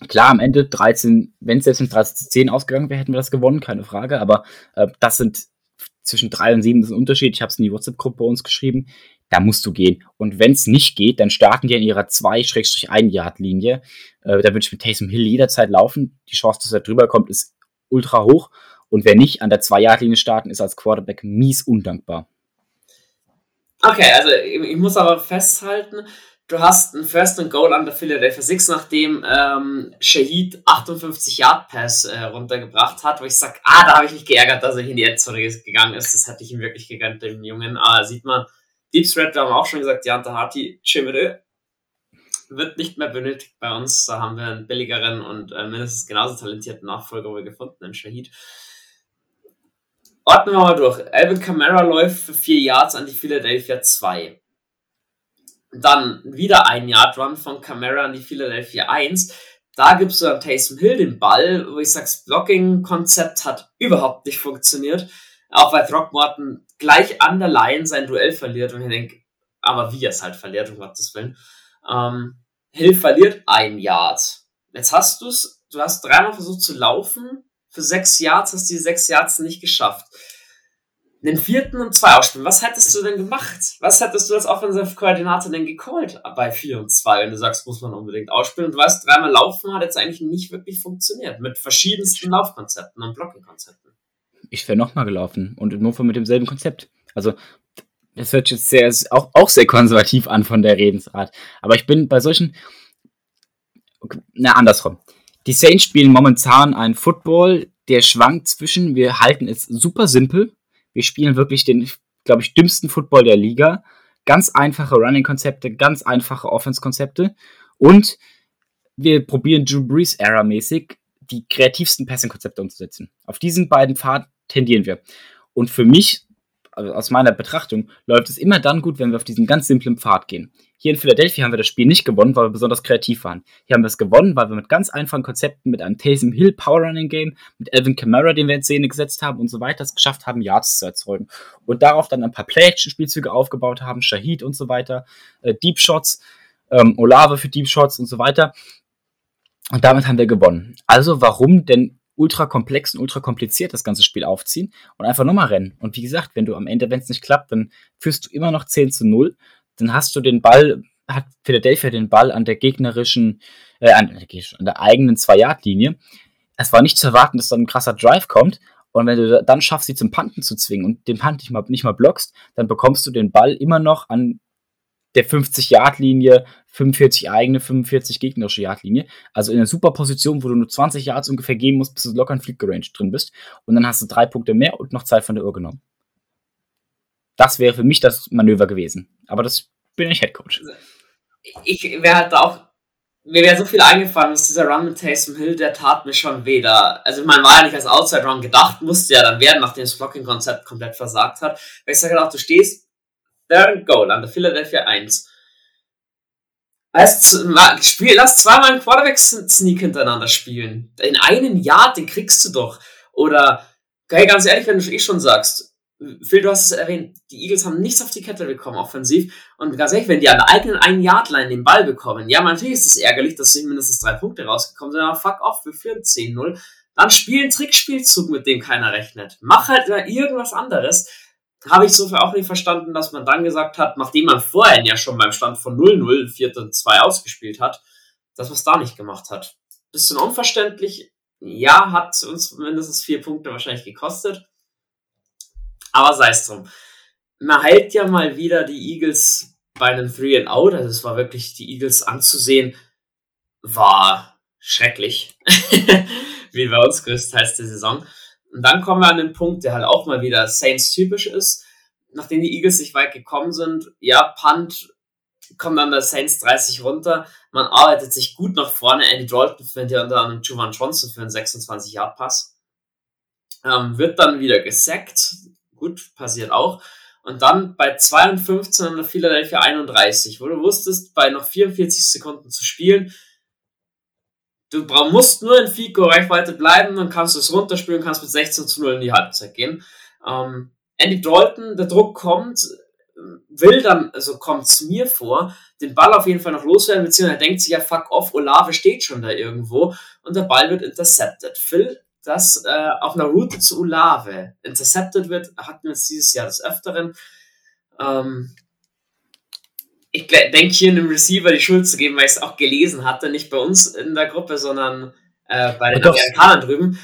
klar, am Ende 13, wenn es jetzt mit 13 zu 10 ausgegangen wäre, hätten wir das gewonnen, keine Frage. Aber äh, das sind zwischen 3 und 7 ist ein Unterschied. Ich habe es in die WhatsApp-Gruppe bei uns geschrieben. Da musst du gehen. Und wenn es nicht geht, dann starten die in ihrer 2-1-Yard-Linie. Äh, da würde ich mit Taysom Hill jederzeit laufen. Die Chance, dass er drüber kommt, ist ultra hoch. Und wer nicht an der 2-Yard-Linie starten, ist als Quarterback mies undankbar.
Okay, also ich muss aber festhalten, du hast ein First and Goal an der Philadelphia Six, nachdem ähm, Shahid 58 Yard Pass äh, runtergebracht hat, wo ich sag, ah, da habe ich mich geärgert, dass er in die Endzone gegangen ist. Das hätte ich ihm wirklich gegönnt, dem Jungen. Aber sieht man, Deep Threat, wir haben auch schon gesagt, Janta Harty, Chimere wird nicht mehr benötigt bei uns. Da haben wir einen billigeren und äh, mindestens genauso talentierten Nachfolger gefunden, den Shahid. Ordnen wir mal durch. Alvin Kamara läuft für vier Yards an die Philadelphia 2. Dann wieder ein Yard Run von Camara an die Philadelphia 1. Da gibst du dann Taysom Hill den Ball, wo ich sage, das Blocking-Konzept hat überhaupt nicht funktioniert. Auch weil Throckmorton gleich an der Line sein Duell verliert und ich denke, aber wie er es halt verliert, um Gottes Willen. Ähm, Hill verliert ein Yard. Jetzt hast du es, du hast dreimal versucht zu laufen, für sechs Yards hast die sechs Yards nicht geschafft einen vierten und zwei ausspielen. Was hättest du denn gemacht? Was hättest du als Offensive-Koordinator denn gecallt bei 4 und 2, wenn du sagst, muss man unbedingt ausspielen? Und du weißt, dreimal laufen hat jetzt eigentlich nicht wirklich funktioniert. Mit verschiedensten Laufkonzepten und Blocking-Konzepten.
Ich wäre nochmal gelaufen und nur mit demselben Konzept. Also, das hört jetzt sehr, auch, auch sehr konservativ an von der Redensart. Aber ich bin bei solchen, na, andersrum. Die Saints spielen momentan einen Football, der schwankt zwischen, wir halten es super simpel, wir spielen wirklich den, glaube ich, dümmsten Football der Liga. Ganz einfache Running-Konzepte, ganz einfache Offense-Konzepte. Und wir probieren Drew Brees Era-mäßig die kreativsten Passing-Konzepte umzusetzen. Auf diesen beiden Pfad tendieren wir. Und für mich also aus meiner Betrachtung, läuft es immer dann gut, wenn wir auf diesen ganz simplen Pfad gehen. Hier in Philadelphia haben wir das Spiel nicht gewonnen, weil wir besonders kreativ waren. Hier haben wir es gewonnen, weil wir mit ganz einfachen Konzepten, mit einem Taysom Hill Power Running Game, mit Elvin Kamara, den wir in Szene gesetzt haben und so weiter, es geschafft haben, Yards zu erzeugen. Und darauf dann ein paar Play-Action-Spielzüge aufgebaut haben, Shahid und so weiter, äh, Deep Shots, ähm, Olave für Deep Shots und so weiter. Und damit haben wir gewonnen. Also warum denn ultra komplex und ultra kompliziert das ganze Spiel aufziehen und einfach nochmal rennen. Und wie gesagt, wenn du am Ende, wenn es nicht klappt, dann führst du immer noch 10 zu 0. Dann hast du den Ball, hat Philadelphia den Ball an der gegnerischen, äh, an, der, eigenen Zwei-Yard-Linie. es war nicht zu erwarten, dass dann ein krasser Drive kommt. Und wenn du dann schaffst, sie zum Panten zu zwingen und den Punt nicht mal, nicht mal blockst, dann bekommst du den Ball immer noch an der 50-Yard-Linie, 45 eigene, 45 gegnerische Yard-Linie. Also in einer super Position, wo du nur 20 Yards ungefähr gehen musst, bis du locker in Fleet Range drin bist. Und dann hast du drei Punkte mehr und noch Zeit von der Uhr genommen. Das wäre für mich das Manöver gewesen. Aber das bin ich Headcoach.
Ich wäre halt auch mir wäre so viel eingefallen, dass dieser Run mit Taysom Hill, der tat mir schon weh. Da, also man war ja nicht als Outside Run gedacht, musste ja dann werden, nachdem das Blocking-Konzept komplett versagt hat. Weil ich sage auch, du stehst there and goal an der Philadelphia 1. Lass, spiel, lass zweimal einen Quarterback-Sneak hintereinander spielen. In einem Jahr, den kriegst du doch. Oder, okay, ganz ehrlich, wenn du eh schon sagst, Phil, du hast es erwähnt, die Eagles haben nichts auf die Kette bekommen, offensiv. Und ganz ehrlich, wenn die an der eigenen einen Yard line den Ball bekommen, ja, natürlich ist es ärgerlich, dass sie mindestens drei Punkte rausgekommen sind, aber fuck off, wir führen 10-0. Dann spiel einen Trickspielzug, mit dem keiner rechnet. Mach halt irgendwas anderes. Habe ich so auch nicht verstanden, dass man dann gesagt hat, nachdem man vorher ja schon beim Stand von 0-0 4 und 2 ausgespielt hat, dass man es da nicht gemacht hat. Bisschen unverständlich. Ja, hat uns mindestens vier Punkte wahrscheinlich gekostet. Aber sei es drum. Man hält ja mal wieder die Eagles bei einem Three and Out. Also es war wirklich, die Eagles anzusehen, war schrecklich. Wie bei uns größtenteils der Saison. Und dann kommen wir an den Punkt, der halt auch mal wieder Saints typisch ist. Nachdem die Eagles sich weit gekommen sind, ja, Punt, kommt dann der Saints 30 runter. Man arbeitet sich gut nach vorne. Andy Dalton findet ja unter anderem Juvan Johnson für einen 26-Yard-Pass. Ähm, wird dann wieder gesackt gut, passiert auch. Und dann bei 52 an der Philadelphia 31, wo du wusstest, bei noch 44 Sekunden zu spielen, du musst nur in Fico-Reichweite bleiben, dann kannst du es runterspielen, kannst mit 16 zu 0 in die Halbzeit gehen. Ähm, Andy Dalton, der Druck kommt, will dann, also kommt es mir vor, den Ball auf jeden Fall noch loswerden, beziehungsweise denkt sich ja, fuck off, Olave steht schon da irgendwo und der Ball wird intercepted. Phil das äh, auf einer Route zu Ulave intercepted wird, hatten wir jetzt dieses Jahr des Öfteren. Ähm, ich denke hier einem Receiver die Schuld zu geben, weil ich es auch gelesen hatte, nicht bei uns in der Gruppe, sondern äh, bei den Amerikanern drüben.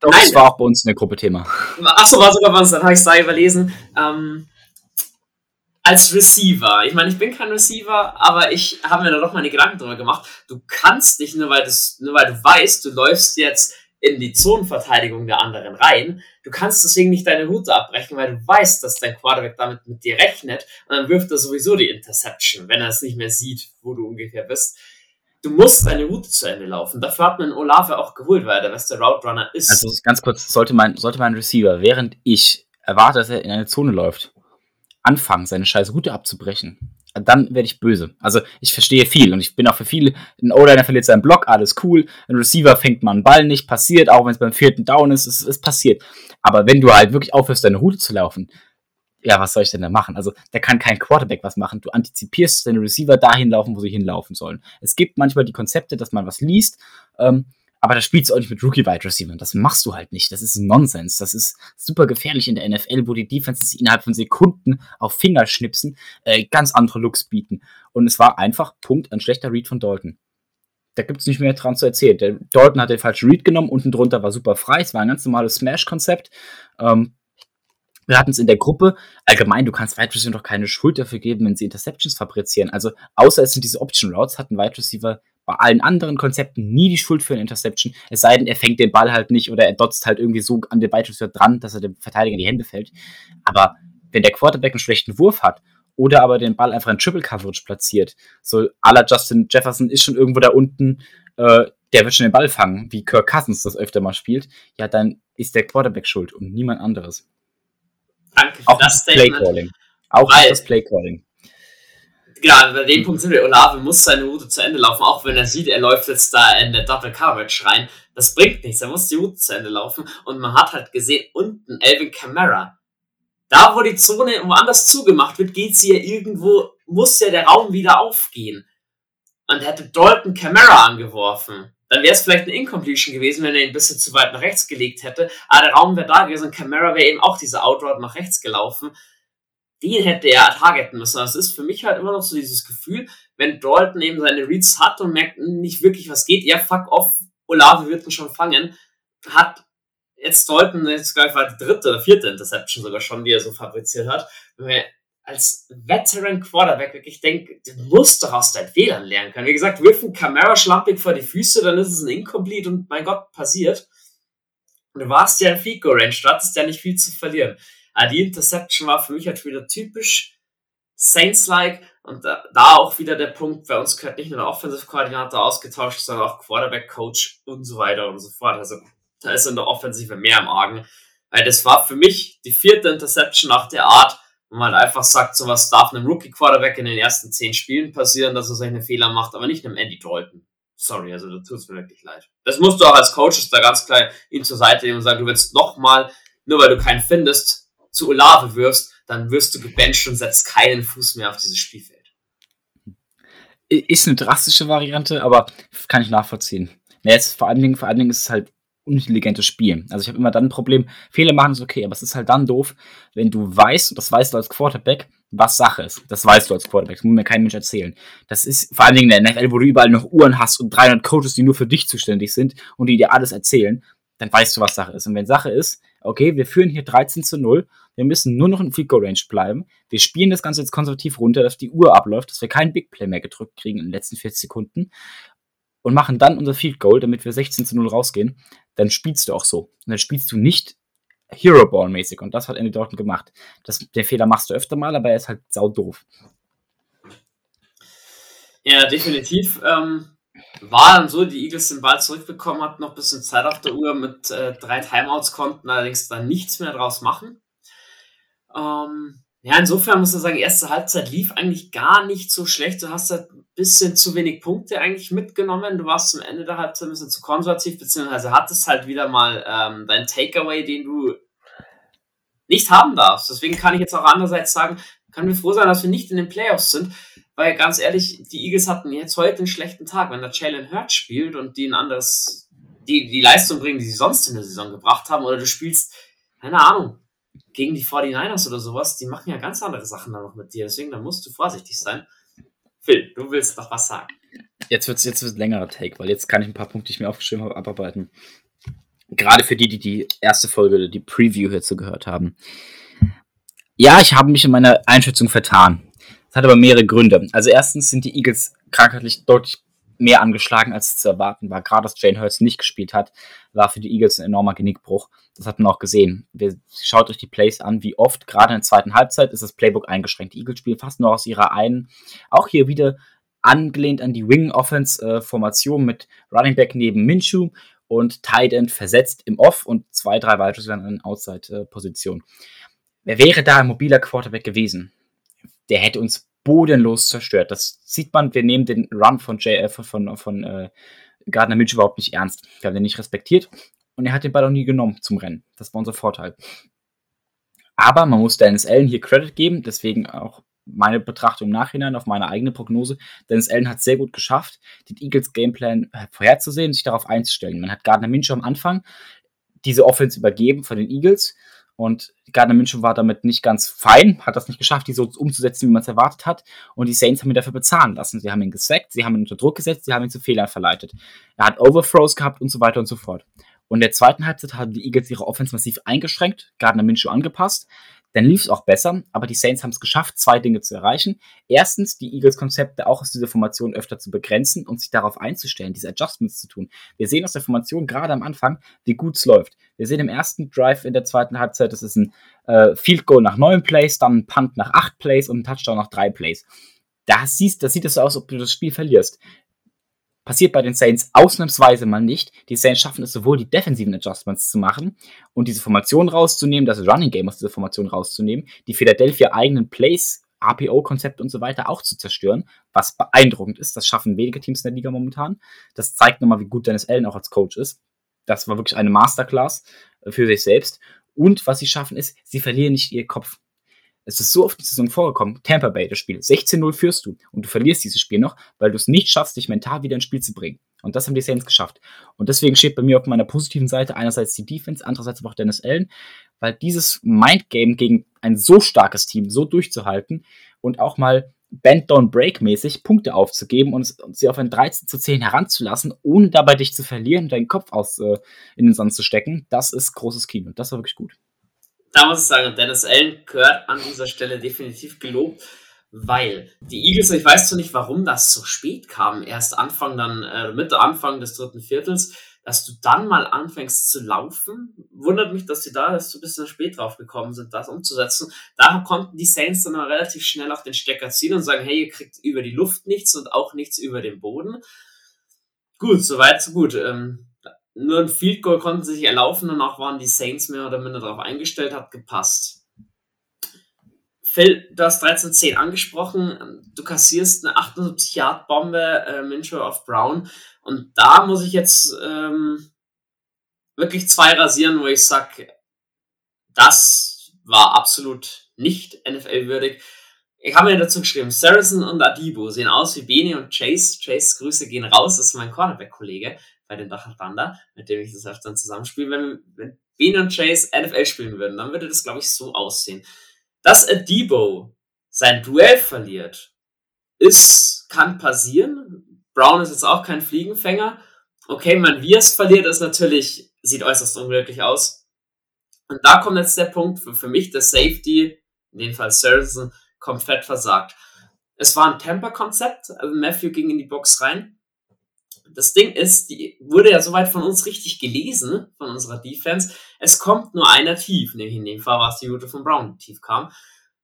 Doch, Nein, das war auch bei uns in der Gruppe Thema.
Achso, war sogar bei uns, dann habe ich es da überlesen. Ähm, als Receiver, ich meine, ich bin kein Receiver, aber ich habe mir da doch meine Gedanken drüber gemacht. Du kannst nicht, nur weil, nur weil du weißt, du läufst jetzt in die Zonenverteidigung der anderen rein. Du kannst deswegen nicht deine Route abbrechen, weil du weißt, dass dein Quarterback damit mit dir rechnet und dann wirft er sowieso die Interception, wenn er es nicht mehr sieht, wo du ungefähr bist. Du musst deine Route zu Ende laufen. Dafür hat man Olave auch geholt, weil er der beste Route Runner ist.
Also ganz kurz, sollte mein, sollte mein Receiver, während ich erwarte, dass er in eine Zone läuft, anfangen, seine scheiß Route abzubrechen, dann werde ich böse. Also ich verstehe viel und ich bin auch für viele, ein O-Liner verliert seinen Block, alles cool, ein Receiver fängt mal einen Ball nicht, passiert, auch wenn es beim vierten Down ist, es, es passiert. Aber wenn du halt wirklich aufhörst, deine Route zu laufen, ja, was soll ich denn da machen? Also da kann kein Quarterback was machen. Du antizipierst deine Receiver dahin laufen, wo sie hinlaufen sollen. Es gibt manchmal die Konzepte, dass man was liest, ähm, aber da spielst du auch nicht mit Rookie Wide Receiver. Das machst du halt nicht. Das ist Nonsens. Das ist super gefährlich in der NFL, wo die Defenses innerhalb von Sekunden auf Fingerschnipsen äh, ganz andere Looks bieten. Und es war einfach Punkt ein schlechter Read von Dalton. Da gibt es nicht mehr dran zu erzählen. Der Dalton hat den falschen Read genommen, unten drunter war super frei. Es war ein ganz normales Smash-Konzept. Ähm, wir hatten es in der Gruppe, allgemein, du kannst Wide Receiver doch keine Schuld dafür geben, wenn sie Interceptions fabrizieren. Also, außer es sind diese Option Routes, hatten Wide Receiver bei allen anderen Konzepten nie die Schuld für eine Interception, es sei denn, er fängt den Ball halt nicht oder er dotzt halt irgendwie so an den Ballschuss dran, dass er dem Verteidiger in die Hände fällt. Aber wenn der Quarterback einen schlechten Wurf hat oder aber den Ball einfach in Triple Coverage platziert, so la Justin Jefferson ist schon irgendwo da unten, äh, der wird schon den Ball fangen, wie Kirk Cousins das öfter mal spielt, ja, dann ist der Quarterback schuld und niemand anderes.
Danke
für Auch das, das Playcalling. Auch das Playcalling
genau, bei dem Punkt sind wir, Olave muss seine Route zu Ende laufen, auch wenn er sieht, er läuft jetzt da in der Double Coverage rein. Das bringt nichts, er muss die Route zu Ende laufen. Und man hat halt gesehen, unten Elvin Kamara. Da, wo die Zone woanders zugemacht wird, geht sie ja irgendwo, muss ja der Raum wieder aufgehen. Und hätte Dalton Kamara angeworfen. Dann wäre es vielleicht eine Incompletion gewesen, wenn er ihn ein bisschen zu weit nach rechts gelegt hätte. Aber der Raum wäre da gewesen und Kamara wäre eben auch diese Outroad nach rechts gelaufen den hätte er targeten müssen. Das ist für mich halt immer noch so dieses Gefühl, wenn Dalton eben seine Reads hat und merkt nicht wirklich, was geht, ja, fuck off, Olave wird ihn schon fangen, hat jetzt Dalton, jetzt glaube ich, war die dritte oder vierte Interception sogar schon, die er so fabriziert hat. Wenn wir als Veteran Quarterback wirklich denke, du musst doch aus deinen Fehlern lernen können. Wie gesagt, wirf ein Camera schlampig vor die Füße, dann ist es ein Incomplete und mein Gott, passiert. Und du warst ja in Goal Range, du hattest ja nicht viel zu verlieren. Aber die Interception war für mich halt wieder typisch Saints-like und da, da, auch wieder der Punkt, bei uns gehört nicht nur der Offensive-Koordinator ausgetauscht, sondern auch Quarterback-Coach und so weiter und so fort. Also da ist in der Offensive mehr im Argen. Weil das war für mich die vierte Interception nach der Art, wo man halt einfach sagt, sowas darf einem Rookie-Quarterback in den ersten zehn Spielen passieren, dass er solche Fehler macht, aber nicht einem Andy Dalton. Sorry, also da tut es mir wirklich leid. Das musst du auch als Coach da ganz klar ihm zur Seite nehmen und sagen, du willst nochmal, nur weil du keinen findest, zu Olave wirfst, dann wirst du gebencht und setzt keinen Fuß mehr auf dieses Spielfeld.
Ist eine drastische Variante, aber kann ich nachvollziehen. Ja, jetzt vor allen Dingen, vor allen Dingen ist es halt unintelligentes Spiel. Also ich habe immer dann ein Problem, Fehler machen ist okay, aber es ist halt dann doof, wenn du weißt, und das weißt du als Quarterback, was Sache ist. Das weißt du als Quarterback, das muss mir kein Mensch erzählen. Das ist vor allen Dingen in der NFL, wo du überall noch Uhren hast und 300 Coaches, die nur für dich zuständig sind und die dir alles erzählen, dann weißt du, was Sache ist. Und wenn Sache ist, okay, wir führen hier 13 zu 0, wir müssen nur noch in Field Goal Range bleiben, wir spielen das Ganze jetzt konservativ runter, dass die Uhr abläuft, dass wir keinen Big Play mehr gedrückt kriegen in den letzten 40 Sekunden und machen dann unser Field Goal, damit wir 16 zu 0 rausgehen, dann spielst du auch so. Und dann spielst du nicht Hero Ball mäßig. Und das hat Andy Dalton gemacht. Das, den Fehler machst du öfter mal, aber er ist halt sau doof.
Ja, definitiv. Ähm, war dann so, die Eagles den Ball zurückbekommen, hatten noch ein bisschen Zeit auf der Uhr mit äh, drei Timeouts, konnten allerdings dann nichts mehr draus machen. Ähm, ja, insofern muss man sagen, erste Halbzeit lief eigentlich gar nicht so schlecht. Du hast halt ein bisschen zu wenig Punkte eigentlich mitgenommen. Du warst zum Ende der Halbzeit ein bisschen zu konservativ, beziehungsweise hattest halt wieder mal ähm, dein Takeaway, den du nicht haben darfst. Deswegen kann ich jetzt auch andererseits sagen, kann mir froh sein, dass wir nicht in den Playoffs sind, weil ganz ehrlich, die Eagles hatten jetzt heute einen schlechten Tag. Wenn der Jalen Hurt spielt und die ein anderes, die, die Leistung bringen, die sie sonst in der Saison gebracht haben, oder du spielst, keine Ahnung, gegen die 49ers oder sowas, die machen ja ganz andere Sachen da noch mit dir. Deswegen, da musst du vorsichtig sein. Phil, du willst noch was sagen.
Jetzt wird es jetzt wird's ein längerer Take, weil jetzt kann ich ein paar Punkte, die ich mir aufgeschrieben habe, abarbeiten. Gerade für die, die die erste Folge, die Preview hierzu gehört haben. Ja, ich habe mich in meiner Einschätzung vertan. Das hat aber mehrere Gründe. Also erstens sind die Eagles krankheitlich deutlich mehr angeschlagen, als zu erwarten war. Gerade dass Jane Hurts nicht gespielt hat, war für die Eagles ein enormer Genickbruch. Das hat man auch gesehen. Wir, schaut euch die Plays an, wie oft, gerade in der zweiten Halbzeit, ist das Playbook eingeschränkt. Die Eagles spielen fast nur aus ihrer einen, auch hier wieder angelehnt an die Wing-Offense-Formation mit Running Back neben Minshew und Tight End versetzt im Off und zwei, drei weitere in Outside-Position. Wer wäre da ein mobiler Quarterback gewesen? Der hätte uns bodenlos zerstört. Das sieht man, wir nehmen den Run von JF von, von äh, Gardner Mitchell überhaupt nicht ernst. Wir haben den nicht respektiert und er hat den Ball auch nie genommen zum Rennen. Das war unser Vorteil. Aber man muss Dennis Allen hier Credit geben, deswegen auch meine Betrachtung im Nachhinein auf meine eigene Prognose. Dennis Allen hat sehr gut geschafft, den Eagles Gameplan äh, vorherzusehen sich darauf einzustellen. Man hat Gardner Minshew am Anfang diese Offense übergeben von den Eagles und Gardner Minshew war damit nicht ganz fein, hat das nicht geschafft, die so umzusetzen, wie man es erwartet hat. Und die Saints haben ihn dafür bezahlen lassen. Sie haben ihn gesackt, sie haben ihn unter Druck gesetzt, sie haben ihn zu Fehlern verleitet. Er hat Overthrows gehabt und so weiter und so fort. Und in der zweiten Halbzeit haben die Eagles ihre Offense massiv eingeschränkt, Gardner Minshew angepasst. Dann lief es auch besser, aber die Saints haben es geschafft, zwei Dinge zu erreichen. Erstens, die Eagles-Konzepte auch aus dieser Formation öfter zu begrenzen und sich darauf einzustellen, diese Adjustments zu tun. Wir sehen aus der Formation gerade am Anfang, wie gut es läuft. Wir sehen im ersten Drive in der zweiten Halbzeit, das ist ein äh, Field Goal nach neun Plays, dann ein Punt nach acht Plays und ein Touchdown nach drei Plays. Das, siehst, das sieht es so aus, ob du das Spiel verlierst. Passiert bei den Saints ausnahmsweise mal nicht. Die Saints schaffen es sowohl, die defensiven Adjustments zu machen und diese Formation rauszunehmen, das Running Game aus dieser Formation rauszunehmen, die Philadelphia eigenen Plays, APO-Konzepte und so weiter auch zu zerstören, was beeindruckend ist. Das schaffen wenige Teams in der Liga momentan. Das zeigt nochmal, wie gut Dennis Allen auch als Coach ist. Das war wirklich eine Masterclass für sich selbst. Und was sie schaffen ist, sie verlieren nicht ihr Kopf. Es ist so oft in der Saison vorgekommen, Tampa Bay, das Spiel, 16-0 führst du und du verlierst dieses Spiel noch, weil du es nicht schaffst, dich mental wieder ins Spiel zu bringen. Und das haben die Saints geschafft. Und deswegen steht bei mir auf meiner positiven Seite einerseits die Defense, andererseits aber auch Dennis Allen, weil dieses Mindgame gegen ein so starkes Team so durchzuhalten und auch mal Bend Down Break mäßig Punkte aufzugeben und, sie auf ein 13 zu 10 heranzulassen, ohne dabei dich zu verlieren und deinen Kopf aus äh, in den Sand zu stecken, das ist großes Kino. Das war wirklich gut.
Da muss ich sagen, Dennis Allen gehört an dieser Stelle definitiv gelobt, weil die Eagles, ich weiß zwar nicht, warum das so spät kam, erst Anfang dann, äh, Mitte, Anfang des dritten Viertels, dass du dann mal anfängst zu laufen. Wundert mich, dass sie da erst so ein bisschen spät drauf gekommen sind, das umzusetzen. Da konnten die Saints dann aber relativ schnell auf den Stecker ziehen und sagen, hey, ihr kriegt über die Luft nichts und auch nichts über den Boden. Gut, soweit, so gut. Ähm, nur ein Field Goal konnten sie sich erlaufen, danach waren die Saints mehr oder minder darauf eingestellt, hat gepasst. Phil, du hast 13-10 angesprochen. Du kassierst eine 78-Yard-Bombe, äh, Mincho auf Brown. Und da muss ich jetzt ähm, wirklich zwei rasieren, wo ich sage, das war absolut nicht NFL-würdig. Ich habe mir dazu geschrieben, Saracen und Adibo sehen aus wie Bene und Chase. Chase, Grüße gehen raus, das ist mein Cornerback-Kollege bei den Dachel Thunder, mit dem ich das öfter zusammenspiele. Wenn, wenn Bene und Chase NFL spielen würden, dann würde das, glaube ich, so aussehen. Dass Adibo sein Duell verliert, ist, kann passieren. Brown ist jetzt auch kein Fliegenfänger. Okay, man wie es verliert, ist natürlich, sieht äußerst unglücklich aus. Und da kommt jetzt der Punkt für, für mich, der Safety, in dem Fall Saracen, komplett versagt. Es war ein Temper-Konzept, also Matthew ging in die Box rein. Das Ding ist, die wurde ja soweit von uns richtig gelesen, von unserer Defense. Es kommt nur einer tief, nämlich in dem Fall war es die Route von Brown, tief kam.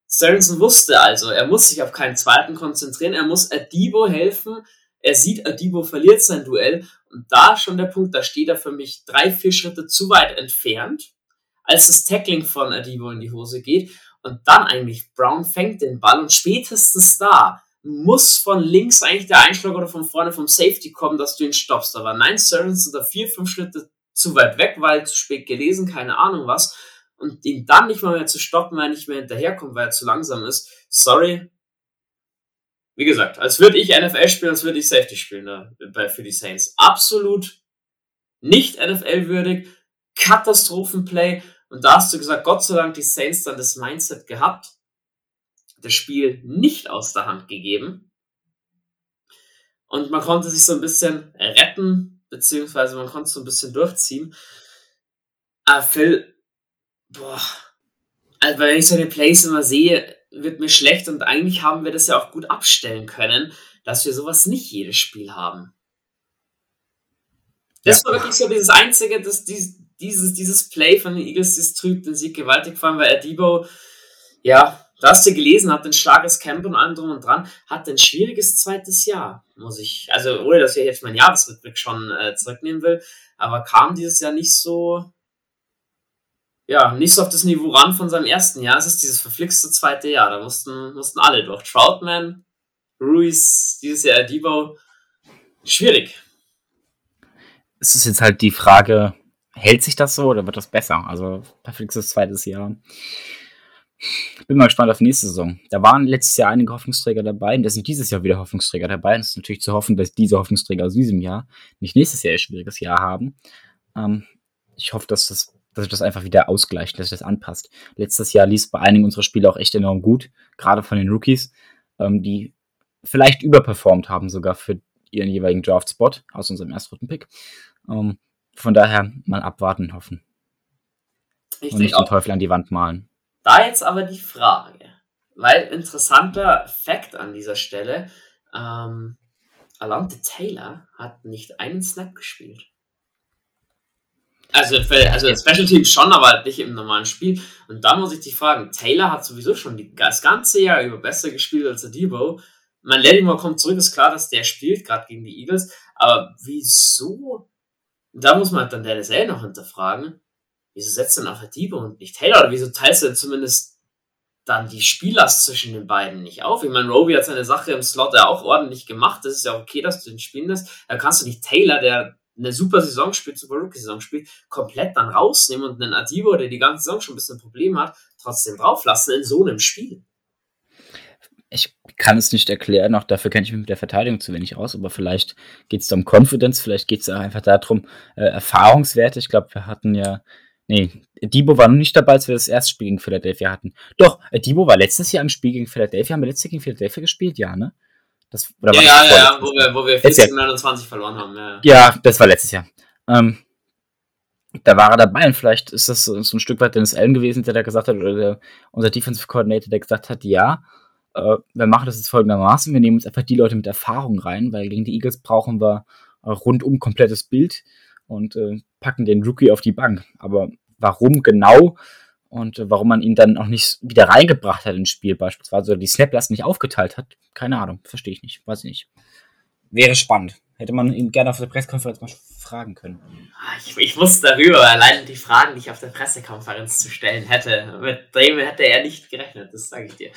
Sorensen wusste also, er muss sich auf keinen zweiten konzentrieren, er muss Adibo helfen. Er sieht, Adibo verliert sein Duell und da schon der Punkt, da steht er für mich drei, vier Schritte zu weit entfernt, als das Tackling von Adibo in die Hose geht und dann eigentlich Brown fängt den Ball und spätestens da muss von links eigentlich der Einschlag oder von vorne vom Safety kommen, dass du ihn stoppst. Aber nein, Sorensen da vier, fünf Schritte zu weit weg, weil zu spät gelesen, keine Ahnung was. Und ihn dann nicht mal mehr zu stoppen, weil er nicht mehr hinterherkommt, weil er zu langsam ist. Sorry. Wie gesagt, als würde ich NFL spielen, als würde ich Safety spielen ne, für die Saints. Absolut nicht NFL-würdig. Katastrophenplay. Und da hast du gesagt, Gott sei Dank die Saints dann das Mindset gehabt, das Spiel nicht aus der Hand gegeben. Und man konnte sich so ein bisschen retten, beziehungsweise man konnte so ein bisschen durchziehen. Aber Phil, boah, also wenn ich so eine Plays immer sehe, wird mir schlecht und eigentlich haben wir das ja auch gut abstellen können, dass wir sowas nicht jedes Spiel haben. Das ja. war wirklich so dieses einzige, das, dieses, dieses, dieses Play von den Eagles, das trübt den Sieg gewaltig, vor allem weil Adibo, ja, da hast du gelesen, hat ein starkes Camp und allem drum und dran, hat ein schwieriges zweites Jahr, muss ich, also ohne dass ich jetzt mein Jahresrückblick schon äh, zurücknehmen will, aber kam dieses Jahr nicht so, ja, nicht so auf das Niveau ran von seinem ersten Jahr. Es ist dieses verflixte zweite Jahr, da mussten, mussten alle durch. Troutman, Ruiz, dieses Jahr Adibo, schwierig.
Es ist jetzt halt die Frage, hält sich das so oder wird das besser? Also verflixtes zweites Jahr. Ich bin mal gespannt auf nächste Saison. Da waren letztes Jahr einige Hoffnungsträger dabei und da sind dieses Jahr wieder Hoffnungsträger dabei. Und es ist natürlich zu hoffen, dass diese Hoffnungsträger aus diesem Jahr nicht nächstes Jahr ein schwieriges Jahr haben. Ähm, ich hoffe, dass das dass sich das einfach wieder ausgleicht, dass sich das anpasst. Letztes Jahr lief bei einigen unserer Spiele auch echt enorm gut, gerade von den Rookies, ähm, die vielleicht überperformt haben sogar für ihren jeweiligen Draft-Spot aus unserem ersten Pick. Ähm, von daher mal abwarten, hoffen. Ich und nicht den Teufel an die Wand malen.
Da jetzt aber die Frage, weil interessanter Fakt an dieser Stelle, ähm, Alante Taylor hat nicht einen Snap gespielt. Also, für, also Special Team schon, aber halt nicht im normalen Spiel. Und da muss ich dich fragen, Taylor hat sowieso schon die, das ganze Jahr über besser gespielt als der Debo. Mein Lattimore kommt zurück, ist klar, dass der spielt, gerade gegen die Eagles. Aber wieso da muss man dann der NSL noch hinterfragen, wieso setzt denn auf Debo und nicht Taylor? Oder wieso teilst du denn zumindest dann die Spiellast zwischen den beiden nicht auf? Ich meine, Roby hat seine Sache im Slot ja auch ordentlich gemacht. Das ist ja okay, dass du den spielen lässt. Da kannst du nicht Taylor, der eine super Saison spielt, super Rookie-Saison spielt, komplett dann rausnehmen und einen Adibo, der die ganze Saison schon ein bisschen Probleme hat, trotzdem drauflassen in so einem Spiel
ich kann es nicht erklären, auch dafür kenne ich mich mit der Verteidigung zu wenig aus, aber vielleicht geht es da um Confidence, vielleicht geht es einfach darum, äh, Erfahrungswerte. Ich glaube, wir hatten ja Nee, Debo war noch nicht dabei, als wir das erste Spiel gegen Philadelphia hatten. Doch, Debo war letztes Jahr im Spiel gegen Philadelphia. Haben wir letztes Jahr gegen Philadelphia gespielt? Ja, ne?
Das, ja, ja, ja, ja, wo wir, wo wir 14, 29 verloren haben. Ja.
ja, das war letztes Jahr. Ähm, da war er dabei und vielleicht ist das so, so ein Stück weit Dennis Allen gewesen, der da gesagt hat, oder der, unser Defensive Coordinator, der gesagt hat, ja, äh, wir machen das jetzt folgendermaßen, wir nehmen uns einfach die Leute mit Erfahrung rein, weil gegen die Eagles brauchen wir äh, rundum komplettes Bild und äh, packen den Rookie auf die Bank. Aber warum genau und warum man ihn dann auch nicht wieder reingebracht hat ins Spiel beispielsweise oder die Snaplast nicht aufgeteilt hat, keine Ahnung, verstehe ich nicht, weiß ich nicht. Wäre spannend. Hätte man ihn gerne auf der Pressekonferenz mal fragen können.
Ah, ich, ich wusste darüber, allein die Fragen, die ich auf der Pressekonferenz zu stellen hätte, mit dem hätte er nicht gerechnet, das sage ich dir.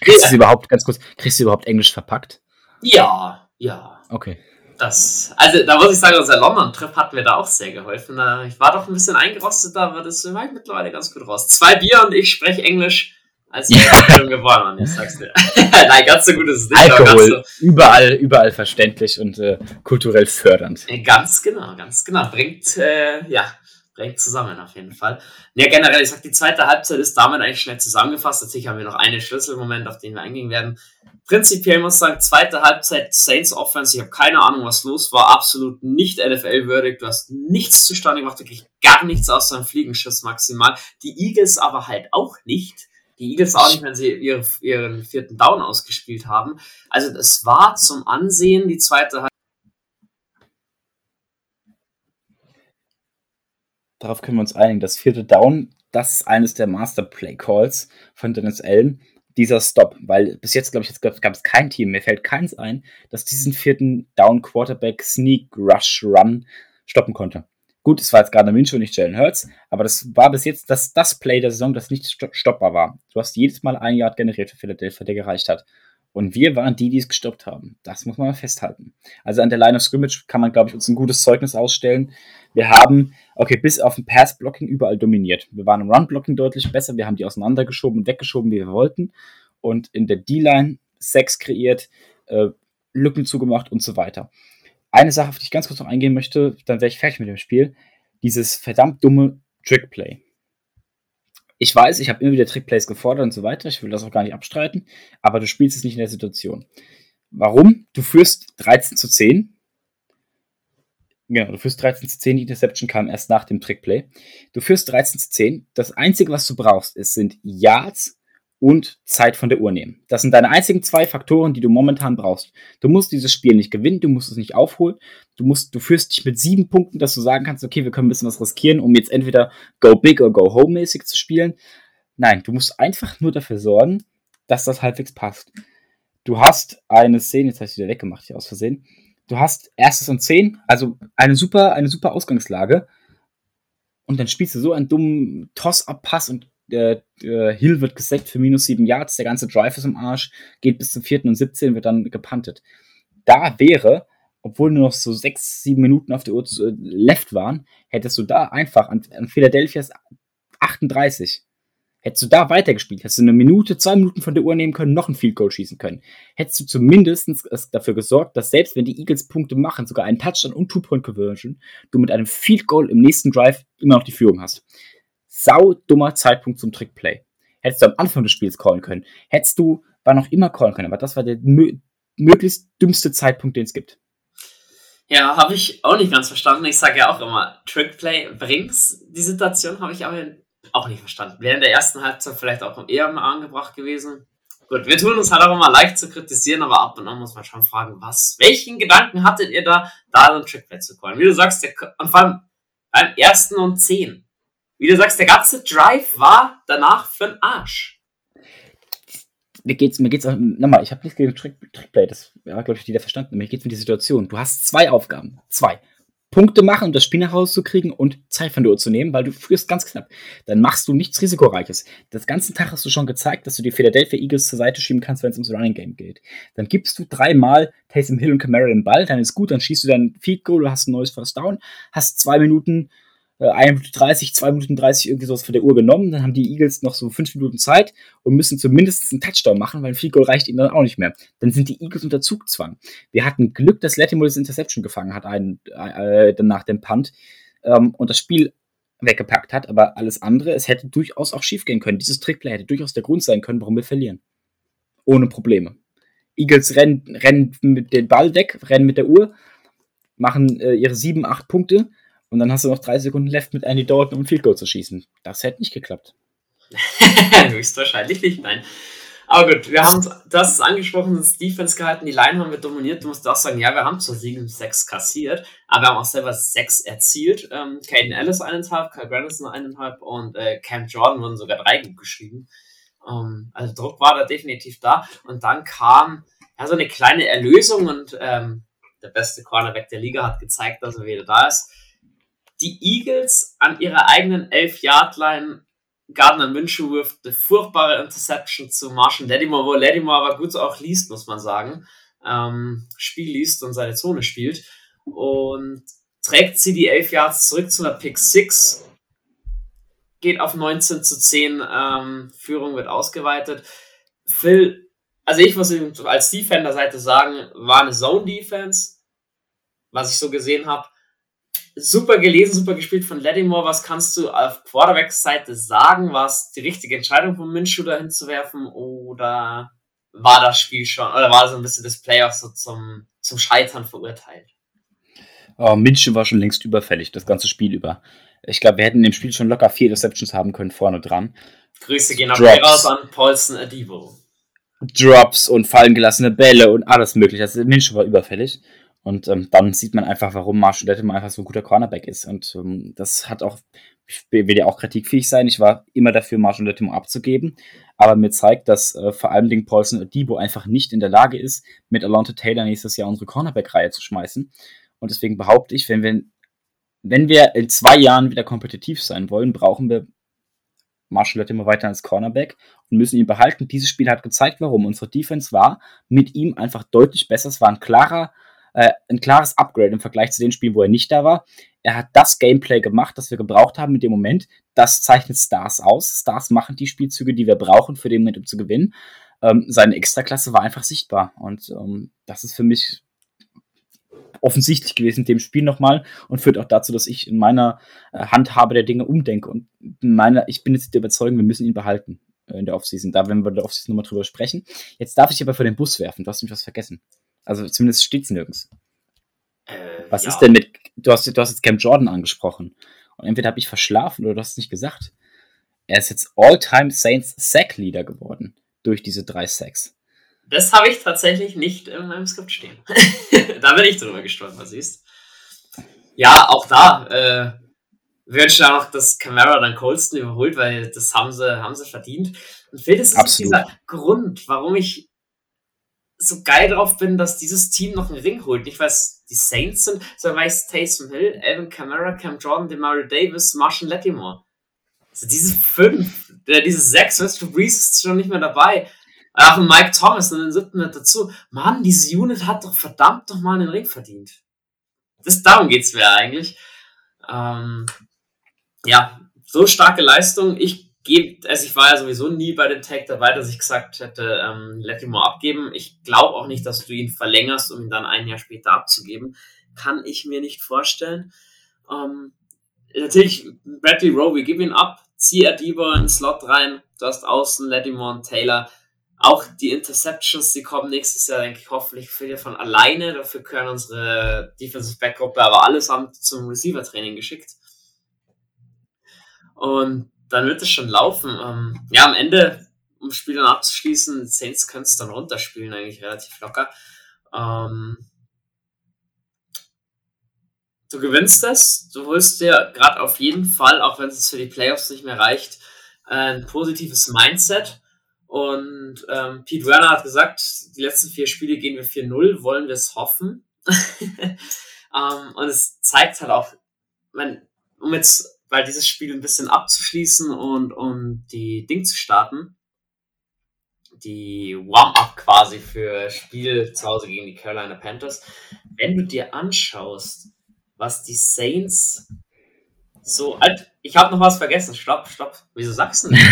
Kriegst ja. du überhaupt, ganz kurz, kriegst du überhaupt Englisch verpackt?
Ja, ja.
Okay.
Das, also da muss ich sagen, unser London-Trip hat mir da auch sehr geholfen. Ich war doch ein bisschen eingerostet, da aber das war mittlerweile ganz gut raus. Zwei Bier und ich spreche Englisch als wäre Film geworden, ich sag's dir. Nein, ganz so gut ist es
nicht. Alkohol, so überall, überall verständlich und äh, kulturell fördernd.
Ganz genau, ganz genau. Bringt, äh, ja, bringt zusammen auf jeden Fall. Ja, generell, ich sag, die zweite Halbzeit ist damit eigentlich schnell zusammengefasst. Natürlich haben wir noch einen Schlüsselmoment, auf den wir eingehen werden. Prinzipiell muss ich sagen, zweite Halbzeit Saints Offense, ich habe keine Ahnung, was los war, absolut nicht NFL-würdig. Du hast nichts zustande gemacht, wirklich gar nichts außer einem Fliegenschiss maximal. Die Eagles aber halt auch nicht. Die Eagles auch nicht, wenn sie ihre, ihren vierten Down ausgespielt haben. Also es war zum Ansehen, die zweite Halbzeit.
Darauf können wir uns einigen. Das vierte Down, das ist eines der Master Play Calls von Dennis Allen. Dieser Stop, weil bis jetzt, glaube ich, gab es kein Team, mir fällt keins ein, das diesen vierten Down Quarterback Sneak Rush Run stoppen konnte. Gut, es war jetzt gerade Minshew, nicht Jalen Hurts, aber das war bis jetzt das, das Play der Saison, das nicht stoppbar war. Du hast jedes Mal ein Yard generiert für Philadelphia, der gereicht hat. Und wir waren die, die es gestoppt haben. Das muss man mal festhalten. Also an der Line of Scrimmage kann man, glaube ich, uns ein gutes Zeugnis ausstellen. Wir haben, okay, bis auf ein Pass-Blocking überall dominiert. Wir waren im Run-Blocking deutlich besser. Wir haben die auseinandergeschoben und weggeschoben, wie wir wollten. Und in der D-Line Sex kreiert, äh, Lücken zugemacht und so weiter eine Sache, auf die ich ganz kurz noch eingehen möchte, dann wäre ich fertig mit dem Spiel. Dieses verdammt dumme Trickplay. Ich weiß, ich habe immer wieder Trickplays gefordert und so weiter. Ich will das auch gar nicht abstreiten. Aber du spielst es nicht in der Situation. Warum? Du führst 13 zu 10. Genau, du führst 13 zu 10. Die Interception kam erst nach dem Trickplay. Du führst 13 zu 10. Das Einzige, was du brauchst, ist, sind Yards und Zeit von der Uhr nehmen. Das sind deine einzigen zwei Faktoren, die du momentan brauchst. Du musst dieses Spiel nicht gewinnen, du musst es nicht aufholen. Du musst, du führst dich mit sieben Punkten, dass du sagen kannst, okay, wir können ein bisschen was riskieren, um jetzt entweder go big oder go home mäßig zu spielen. Nein, du musst einfach nur dafür sorgen, dass das halbwegs passt. Du hast eine Szene, jetzt habe ich wieder weggemacht hier aus Versehen. Du hast erstes und zehn, also eine super, eine super Ausgangslage. Und dann spielst du so einen dummen Toss-Up-Pass und der, der Hill wird gesackt für minus 7 Yards, der ganze Drive ist im Arsch, geht bis zum 4. und 17, wird dann gepuntet. Da wäre, obwohl nur noch so 6, 7 Minuten auf der Uhr äh, left waren, hättest du da einfach an, an Philadelphia's 38 Hättest du da weitergespielt, hättest du eine Minute, zwei Minuten von der Uhr nehmen können, noch ein Field Goal schießen können. Hättest du zumindest dafür gesorgt, dass selbst wenn die Eagles Punkte machen, sogar einen Touchdown und Two-Point-Conversion, du mit einem Field Goal im nächsten Drive immer noch die Führung hast sau dummer Zeitpunkt zum Trickplay. Hättest du am Anfang des Spiels callen können. Hättest du, war noch immer callen können, aber das war der mö möglichst dümmste Zeitpunkt, den es gibt.
Ja, habe ich auch nicht ganz verstanden. Ich sage ja auch immer, Trickplay bringt's. Die Situation habe ich aber auch nicht verstanden. Wäre in der ersten Halbzeit vielleicht auch eher mal angebracht gewesen. Gut, wir tun uns halt auch immer leicht zu kritisieren, aber ab und an muss man schon fragen, was, welchen Gedanken hattet ihr da, da so ein Trickplay zu callen? Wie du sagst, der, und vor allem beim ersten und zehn wie du sagst, der ganze Drive war danach für den Arsch.
Mir geht's, mir geht's nochmal, ich habe nichts gegen Trick, Trickplay, das ja, glaube ich, jeder verstanden. Mir geht's um die Situation. Du hast zwei Aufgaben. Zwei. Punkte machen, um das Spiel nach Hause zu kriegen und Zeit von der Uhr zu nehmen, weil du führst ganz knapp. Dann machst du nichts Risikoreiches. Das ganze Tag hast du schon gezeigt, dass du die Philadelphia Eagles zur Seite schieben kannst, wenn es ums Running Game geht. Dann gibst du dreimal Taysom Hill und Camara den Ball, dann ist gut, dann schießt du dein Feed Goal, du hast ein neues First Down, hast zwei Minuten äh, 1 Minute 30, 2 Minuten 30 irgendwie sowas von der Uhr genommen. Dann haben die Eagles noch so 5 Minuten Zeit und müssen zumindest einen Touchdown machen, weil ein Field Goal reicht ihnen dann auch nicht mehr. Dann sind die Eagles unter Zugzwang. Wir hatten Glück, dass Lattimore das Interception gefangen hat, einen, äh, nach dem Punt. Ähm, und das Spiel weggepackt hat, aber alles andere, es hätte durchaus auch schief gehen können. Dieses Trickplay hätte durchaus der Grund sein können, warum wir verlieren. Ohne Probleme. Eagles rennen, rennen mit dem Ball weg, rennen mit der Uhr, machen äh, ihre sieben, acht Punkte und dann hast du noch drei Sekunden left mit Andy Dalton um Field Goal zu schießen. Das hätte nicht geklappt.
Höchstwahrscheinlich nicht, nein. Aber gut, wir haben das angesprochen, das Defense gehalten, die Line haben wir dominiert. Du musst auch sagen, ja, wir haben zwar 7 6 kassiert, aber wir haben auch selber 6 erzielt. Ähm, Caden Ellis eineinhalb, Kyle Grandison eineinhalb und äh, Cam Jordan wurden sogar drei gut geschrieben. Ähm, also Druck war da definitiv da. Und dann kam ja so eine kleine Erlösung und ähm, der beste Cornerback der Liga hat gezeigt, dass er wieder da ist. Die Eagles an ihrer eigenen 11-Yard-Line Gardner Minshew wirft eine furchtbare Interception zu Marshall Lattimore, wo Lattimore aber gut auch liest, muss man sagen. Ähm, Spiel liest und seine Zone spielt. Und trägt sie die 11 Yards zurück zu einer Pick 6. Geht auf 19 zu 10. Ähm, Führung wird ausgeweitet. Phil, also ich muss als Defender-Seite sagen, war eine Zone-Defense, was ich so gesehen habe super gelesen, super gespielt von Lattimore. Was kannst du auf Quarterback-Seite sagen? War es die richtige Entscheidung von Minshew da hinzuwerfen oder war das Spiel schon, oder war so ein bisschen das Playoff so zum, zum Scheitern verurteilt?
Oh, Minshew war schon längst überfällig, das ganze Spiel über. Ich glaube, wir hätten im Spiel schon locker vier Receptions haben können vorne dran.
Grüße gehen auch raus an Paulson Adivo.
Drops und fallen gelassene Bälle und alles mögliche. Also Minshew war überfällig. Und ähm, dann sieht man einfach, warum Marshall Dettemann einfach so ein guter Cornerback ist. Und ähm, das hat auch, ich will ja auch kritikfähig sein. Ich war immer dafür, Marshall Dettemann abzugeben. Aber mir zeigt, dass äh, vor allem Dingen Paulson Debo einfach nicht in der Lage ist, mit Alonte Taylor nächstes Jahr unsere Cornerback-Reihe zu schmeißen. Und deswegen behaupte ich, wenn wir, wenn wir in zwei Jahren wieder kompetitiv sein wollen, brauchen wir Marshall immer weiter als Cornerback und müssen ihn behalten. Dieses Spiel hat gezeigt, warum. Unsere Defense war mit ihm einfach deutlich besser. Es war ein klarer äh, ein klares Upgrade im Vergleich zu den Spielen, wo er nicht da war. Er hat das Gameplay gemacht, das wir gebraucht haben in dem Moment. Das zeichnet Stars aus. Stars machen die Spielzüge, die wir brauchen für den Moment, um zu gewinnen. Ähm, seine Extraklasse war einfach sichtbar. Und ähm, das ist für mich offensichtlich gewesen in dem Spiel nochmal und führt auch dazu, dass ich in meiner äh, Handhabe der Dinge umdenke. Und meiner, ich bin jetzt der Überzeugung, wir müssen ihn behalten äh, in der Offseason. Da werden wir in der Offseason nochmal drüber sprechen. Jetzt darf ich aber vor den Bus werfen. Du hast mich was vergessen. Also zumindest steht es nirgends. Äh, Was ja. ist denn mit, du hast, du hast jetzt Cam Jordan angesprochen. Und entweder habe ich verschlafen oder du hast es nicht gesagt. Er ist jetzt All-Time Saints Sack Leader geworden durch diese drei Sacks.
Das habe ich tatsächlich nicht in meinem Skript stehen. da bin ich drüber gestolpert, siehst Ja, auch da äh, wünsche auch, dass Camara dann Colston überholt, weil das haben sie, haben sie verdient. Und das ist Absolut. dieser Grund, warum ich so geil drauf bin, dass dieses Team noch einen Ring holt. Nicht, weil es die Saints sind, sondern weil es Taysom Hill, Evan Kamara, Cam Jordan, Demario Davis, Marshall Lattimore. Also diese fünf, äh, diese sechs, weißt du, Breeze ist schon nicht mehr dabei. Ach, und Mike Thomas in den siebten mit dazu. Mann, diese Unit hat doch verdammt doch mal einen Ring verdient. Das, darum geht's mir eigentlich. Ähm, ja, so starke Leistung. Ich gebe, also ich war ja sowieso nie bei dem Tag dabei, dass ich gesagt hätte, ähm, Lattimore abgeben. Ich glaube auch nicht, dass du ihn verlängerst, um ihn dann ein Jahr später abzugeben. Kann ich mir nicht vorstellen. Ähm, natürlich, Bradley Rowe, geben ihn ab, zieh Adiba in den Slot rein, du hast außen Lattimore und Taylor. Auch die Interceptions, die kommen nächstes Jahr, denke ich, hoffentlich für von alleine. Dafür können unsere Defensive Backgruppe aber allesamt zum Receiver-Training geschickt. Und dann wird es schon laufen. Ähm, ja, am Ende, um Spiel dann abzuschließen, Saints können es dann runterspielen, eigentlich relativ locker. Ähm, du gewinnst das, du holst dir gerade auf jeden Fall, auch wenn es für die Playoffs nicht mehr reicht, ein positives Mindset. Und ähm, Pete Werner hat gesagt, die letzten vier Spiele gehen wir 4-0, wollen wir es hoffen. ähm, und es zeigt halt auch, wenn, um jetzt weil dieses Spiel ein bisschen abzuschließen und um die Ding zu starten, die Warm-up quasi für Spiel zu Hause gegen die Carolina Panthers. Wenn du dir anschaust, was die Saints so, ich habe noch was vergessen. Stopp, stopp. Wieso sagst du nicht?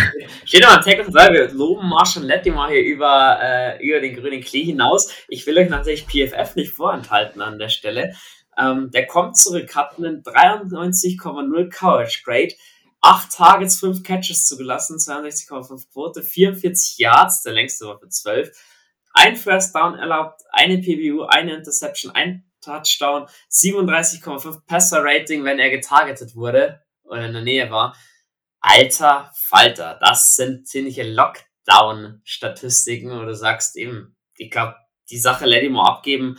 Steht doch am Tag und wir loben Marshall Lettimore hier über, äh, über den grünen Klee hinaus. Ich will euch natürlich PFF nicht vorenthalten an der Stelle. Ähm, der kommt zurück, hat einen 93,0 Coverage Grade, 8 Targets, 5 Catches zugelassen, 62,5 Quote, 44 Yards, der längste war für 12, ein First Down erlaubt, eine PBU, eine Interception, ein Touchdown, 37,5 Passer Rating, wenn er getargetet wurde oder in der Nähe war. Alter Falter, das sind ziemliche Lockdown-Statistiken, wo du sagst eben, ich glaube, die Sache let mal abgeben.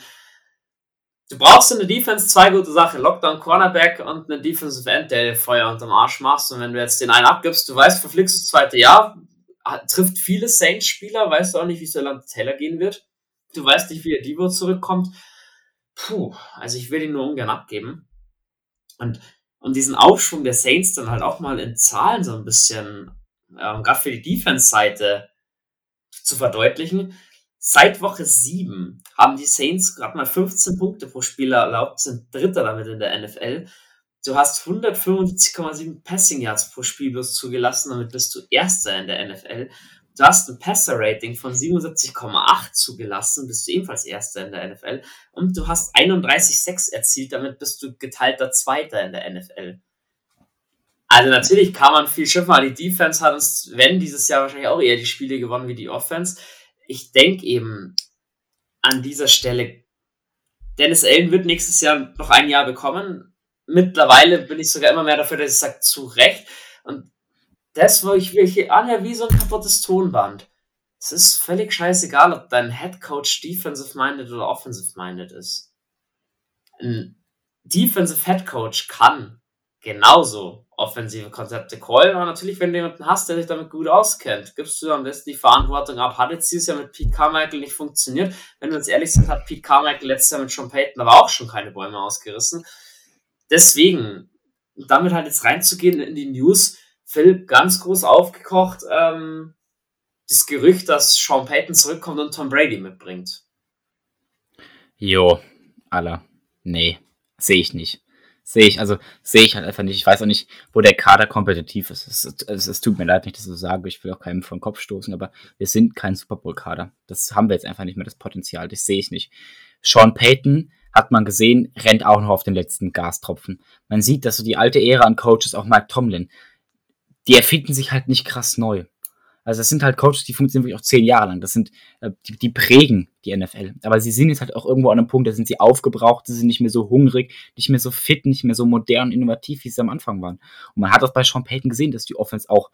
Du brauchst in der Defense zwei gute Sachen. Lockdown Cornerback und eine Defensive End, der Feuer unterm Arsch machst. Und wenn du jetzt den einen abgibst, du weißt, verflixt das zweite Jahr, trifft viele Saints-Spieler, weißt du auch nicht, wie es der Land Taylor gehen wird. Du weißt nicht, wie der Divo zurückkommt. Puh, also ich will ihn nur ungern abgeben. Und um diesen Aufschwung der Saints dann halt auch mal in Zahlen so ein bisschen, ähm, gerade für die Defense-Seite zu verdeutlichen. Seit Woche 7 haben die Saints gerade mal 15 Punkte pro Spieler erlaubt, sind Dritter damit in der NFL. Du hast 175,7 Passing Yards pro Spiel bloß zugelassen, damit bist du Erster in der NFL. Du hast ein Passer-Rating von 77,8 zugelassen, bist du ebenfalls Erster in der NFL. Und du hast 31,6 erzielt, damit bist du geteilter Zweiter in der NFL. Also natürlich kann man viel schimpfen, aber die Defense hat uns, wenn dieses Jahr wahrscheinlich auch eher die Spiele gewonnen wie die Offense. Ich denke eben an dieser Stelle, Dennis Allen wird nächstes Jahr noch ein Jahr bekommen. Mittlerweile bin ich sogar immer mehr dafür, dass ich sage, zu Recht. Und das, wo ich wirklich anher wie so ein kaputtes Tonband. Es ist völlig scheißegal, ob dein Head Coach defensive-minded oder offensive-minded ist. Ein defensive Head Coach kann genauso offensive Konzepte callen, aber natürlich, wenn du jemanden hast, der sich damit gut auskennt, gibst du am besten die Verantwortung ab. Hat jetzt dieses Jahr mit Pete Carmichael nicht funktioniert. Wenn wir uns ehrlich sind, hat Pete Carmichael letztes Jahr mit Sean Payton aber auch schon keine Bäume ausgerissen. Deswegen, damit halt jetzt reinzugehen in die News, Phil, ganz groß aufgekocht, ähm, das Gerücht, dass Sean Payton zurückkommt und Tom Brady mitbringt.
Jo, aller. Nee, sehe ich nicht. Sehe ich, also sehe ich halt einfach nicht. Ich weiß auch nicht, wo der Kader kompetitiv ist. Es, es, es tut mir leid, nicht, dass ich so sage. Ich will auch keinem vor den Kopf stoßen, aber wir sind kein Super Bowl-Kader. Das haben wir jetzt einfach nicht mehr, das Potenzial. Das sehe ich nicht. Sean Payton hat man gesehen, rennt auch noch auf den letzten Gastropfen. Man sieht, dass so die alte Ära an Coaches, auch Mike Tomlin, die erfinden sich halt nicht krass neu. Also das sind halt Coaches, die funktionieren wirklich auch zehn Jahre lang. Das sind, äh, die, die prägen die NFL. Aber sie sind jetzt halt auch irgendwo an einem Punkt, da sind sie aufgebraucht, sie sind nicht mehr so hungrig, nicht mehr so fit, nicht mehr so modern, innovativ, wie sie am Anfang waren. Und man hat das bei Sean Payton gesehen, dass die Offense auch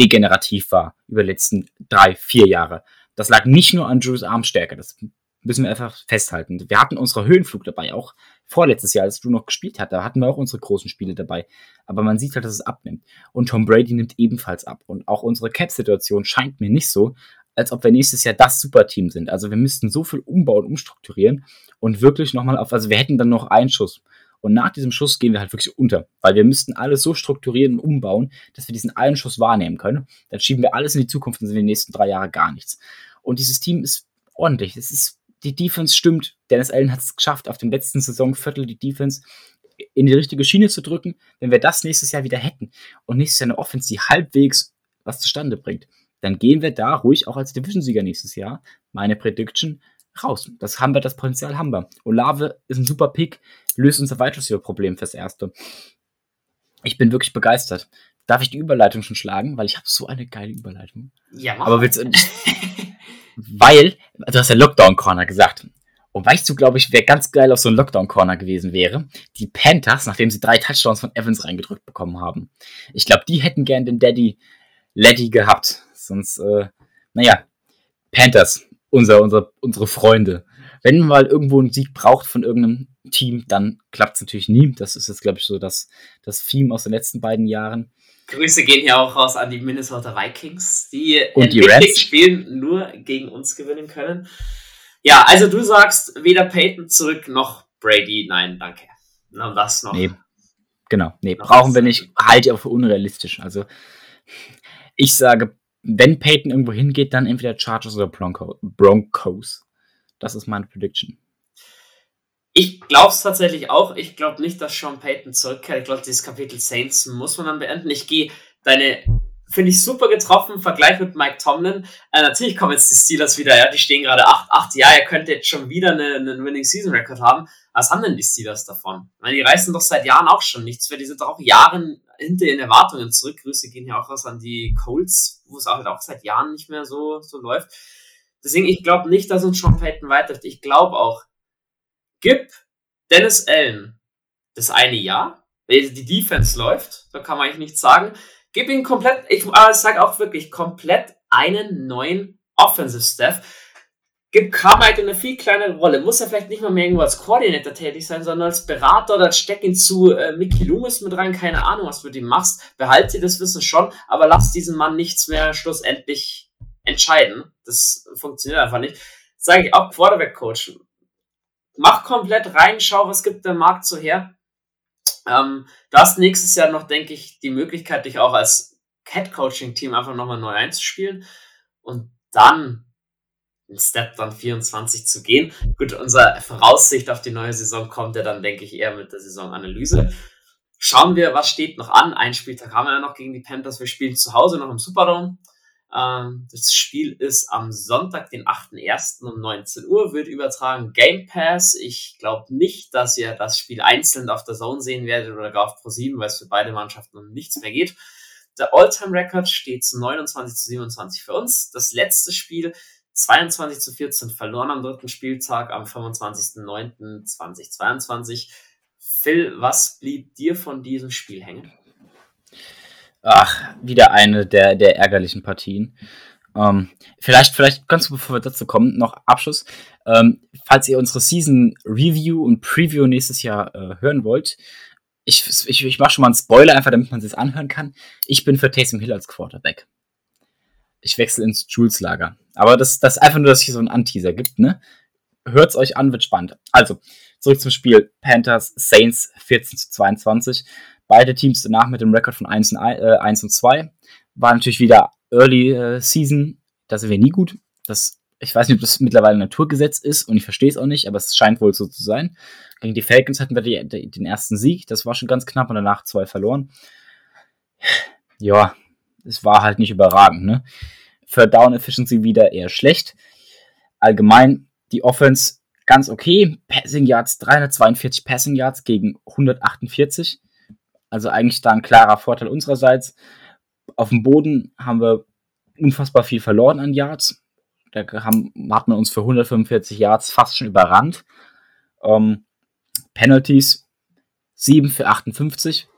degenerativ war über die letzten drei, vier Jahre. Das lag nicht nur an Drews Armstärke, das müssen wir einfach festhalten. Wir hatten unsere Höhenflug dabei, auch vorletztes Jahr, als du noch gespielt hast, da hatten wir auch unsere großen Spiele dabei. Aber man sieht halt, dass es abnimmt. Und Tom Brady nimmt ebenfalls ab. Und auch unsere Cap-Situation scheint mir nicht so, als ob wir nächstes Jahr das Superteam sind. Also wir müssten so viel umbauen, umstrukturieren und wirklich nochmal auf, also wir hätten dann noch einen Schuss. Und nach diesem Schuss gehen wir halt wirklich unter, weil wir müssten alles so strukturieren und umbauen, dass wir diesen einen Schuss wahrnehmen können. Dann schieben wir alles in die Zukunft und sind in den nächsten drei Jahren gar nichts. Und dieses Team ist ordentlich. Es ist die Defense stimmt. Dennis Allen hat es geschafft, auf dem letzten Saisonviertel die Defense in die richtige Schiene zu drücken. Wenn wir das nächstes Jahr wieder hätten und nächstes Jahr eine Offense, die halbwegs was zustande bringt, dann gehen wir da ruhig auch als Division-Sieger nächstes Jahr, meine Prediction, raus. Das haben wir, das Potenzial haben wir. Olave ist ein super Pick, löst unser Wide Receiver-Problem fürs Erste. Ich bin wirklich begeistert. Darf ich die Überleitung schon schlagen? Weil ich habe so eine geile Überleitung.
Ja, mach.
Aber willst du, weil, du hast ja Lockdown Corner gesagt. Und weißt du, glaube ich, wer ganz geil auf so einen Lockdown Corner gewesen wäre? Die Panthers, nachdem sie drei Touchdowns von Evans reingedrückt bekommen haben. Ich glaube, die hätten gern den Daddy Letty gehabt. Sonst, äh, naja, Panthers, unser, unser, unsere Freunde. Wenn man mal irgendwo einen Sieg braucht von irgendeinem Team, dann klappt es natürlich nie. Das ist jetzt, glaube ich, so das, das Theme aus den letzten beiden Jahren.
Grüße gehen hier auch raus an die Minnesota Vikings, die
Und die Rams.
Spielen nur gegen uns gewinnen können. Ja, also du sagst weder Peyton zurück noch Brady. Nein, danke. Na, das noch.
Nee. Genau, nee, noch brauchen wir nicht. Halte ich auch für unrealistisch. Also, ich sage, wenn Peyton irgendwo hingeht, dann entweder Chargers oder Bronco, Broncos. Das ist meine Prediction.
Ich glaube es tatsächlich auch. Ich glaube nicht, dass Sean Payton zurückkehrt. Ich glaube, dieses Kapitel Saints muss man dann beenden. Ich gehe deine finde ich super getroffen Vergleich mit Mike Tomlin. Äh, natürlich kommen jetzt die Steelers wieder, ja, die stehen gerade 8-8. Ja, ihr könnt jetzt schon wieder einen eine Winning Season Record haben. Was haben denn die Steelers davon? Ich meine, die reißen doch seit Jahren auch schon nichts mehr. Die sind doch auch Jahren hinter ihren Erwartungen zurück. Grüße gehen ja auch raus an die Colts, wo es auch, halt auch seit Jahren nicht mehr so, so läuft. Deswegen, ich glaube nicht, dass uns Sean Payton weiterhilft. Ich glaube auch, gib Dennis Allen das eine Jahr, weil die Defense läuft, da kann man eigentlich nichts sagen. Gib ihm komplett, ich sage auch wirklich, komplett einen neuen Offensive Staff. Gib Carmike eine viel kleinere Rolle. Muss er vielleicht nicht mal mehr irgendwo als Koordinator tätig sein, sondern als Berater oder steck ihn zu äh, Mickey Loomis mit rein. Keine Ahnung, was du mit ihm machst. Behalte das Wissen schon, aber lass diesen Mann nichts mehr schlussendlich entscheiden. Das funktioniert einfach nicht. Sage ich auch Quarterback-Coach. Mach komplett rein, schau, was gibt der Markt so her. Ähm, du hast nächstes Jahr noch, denke ich, die Möglichkeit, dich auch als Cat-Coaching-Team einfach nochmal neu einzuspielen und dann in Step dann 24 zu gehen. Gut, unsere Voraussicht auf die neue Saison kommt ja dann, denke ich, eher mit der Saisonanalyse. Schauen wir, was steht noch an. Ein Spieltag haben wir ja noch gegen die Panthers. Wir spielen zu Hause noch im Superdome. Ähm, das Spiel ist am Sonntag, den 8.1. um 19 Uhr, wird übertragen Game Pass. Ich glaube nicht, dass ihr das Spiel einzeln auf der Zone sehen werdet oder gar auf Pro7, weil es für beide Mannschaften um nichts mehr geht. Der All-Time-Record steht zu 29 zu 27 für uns. Das letzte Spiel 22 zu 14 verloren am dritten Spieltag am 25.09.2022. Phil, was blieb dir von diesem Spiel hängen?
Ach, wieder eine der, der ärgerlichen Partien. Ähm, vielleicht, vielleicht ganz bevor wir dazu kommen, noch Abschluss. Ähm, falls ihr unsere Season Review und Preview nächstes Jahr äh, hören wollt, ich, ich, ich mache schon mal einen Spoiler, einfach damit man es anhören kann. Ich bin für Taysom Hill als Quarterback. Ich wechsle ins Jules Lager. Aber das, das ist einfach nur, dass es hier so einen Anteaser gibt, ne? Hört's euch an, wird spannend. Also, zurück zum Spiel. Panthers, Saints 14 zu 22. Beide Teams danach mit dem Rekord von 1 und, äh, 1 und 2. War natürlich wieder Early äh, Season. Da sind wir nie gut. Das, ich weiß nicht, ob das mittlerweile Naturgesetz ist und ich verstehe es auch nicht, aber es scheint wohl so zu sein. Gegen die Falcons hatten wir die, die, den ersten Sieg. Das war schon ganz knapp und danach zwei verloren. Ja, es war halt nicht überragend. Ne? Für Down Efficiency wieder eher schlecht. Allgemein die Offense ganz okay. Passing Yards 342 Passing Yards gegen 148. Also eigentlich da ein klarer Vorteil unsererseits. Auf dem Boden haben wir unfassbar viel verloren an Yards. Da haben, hat man uns für 145 Yards fast schon überrannt. Ähm, Penalties 7 für 58.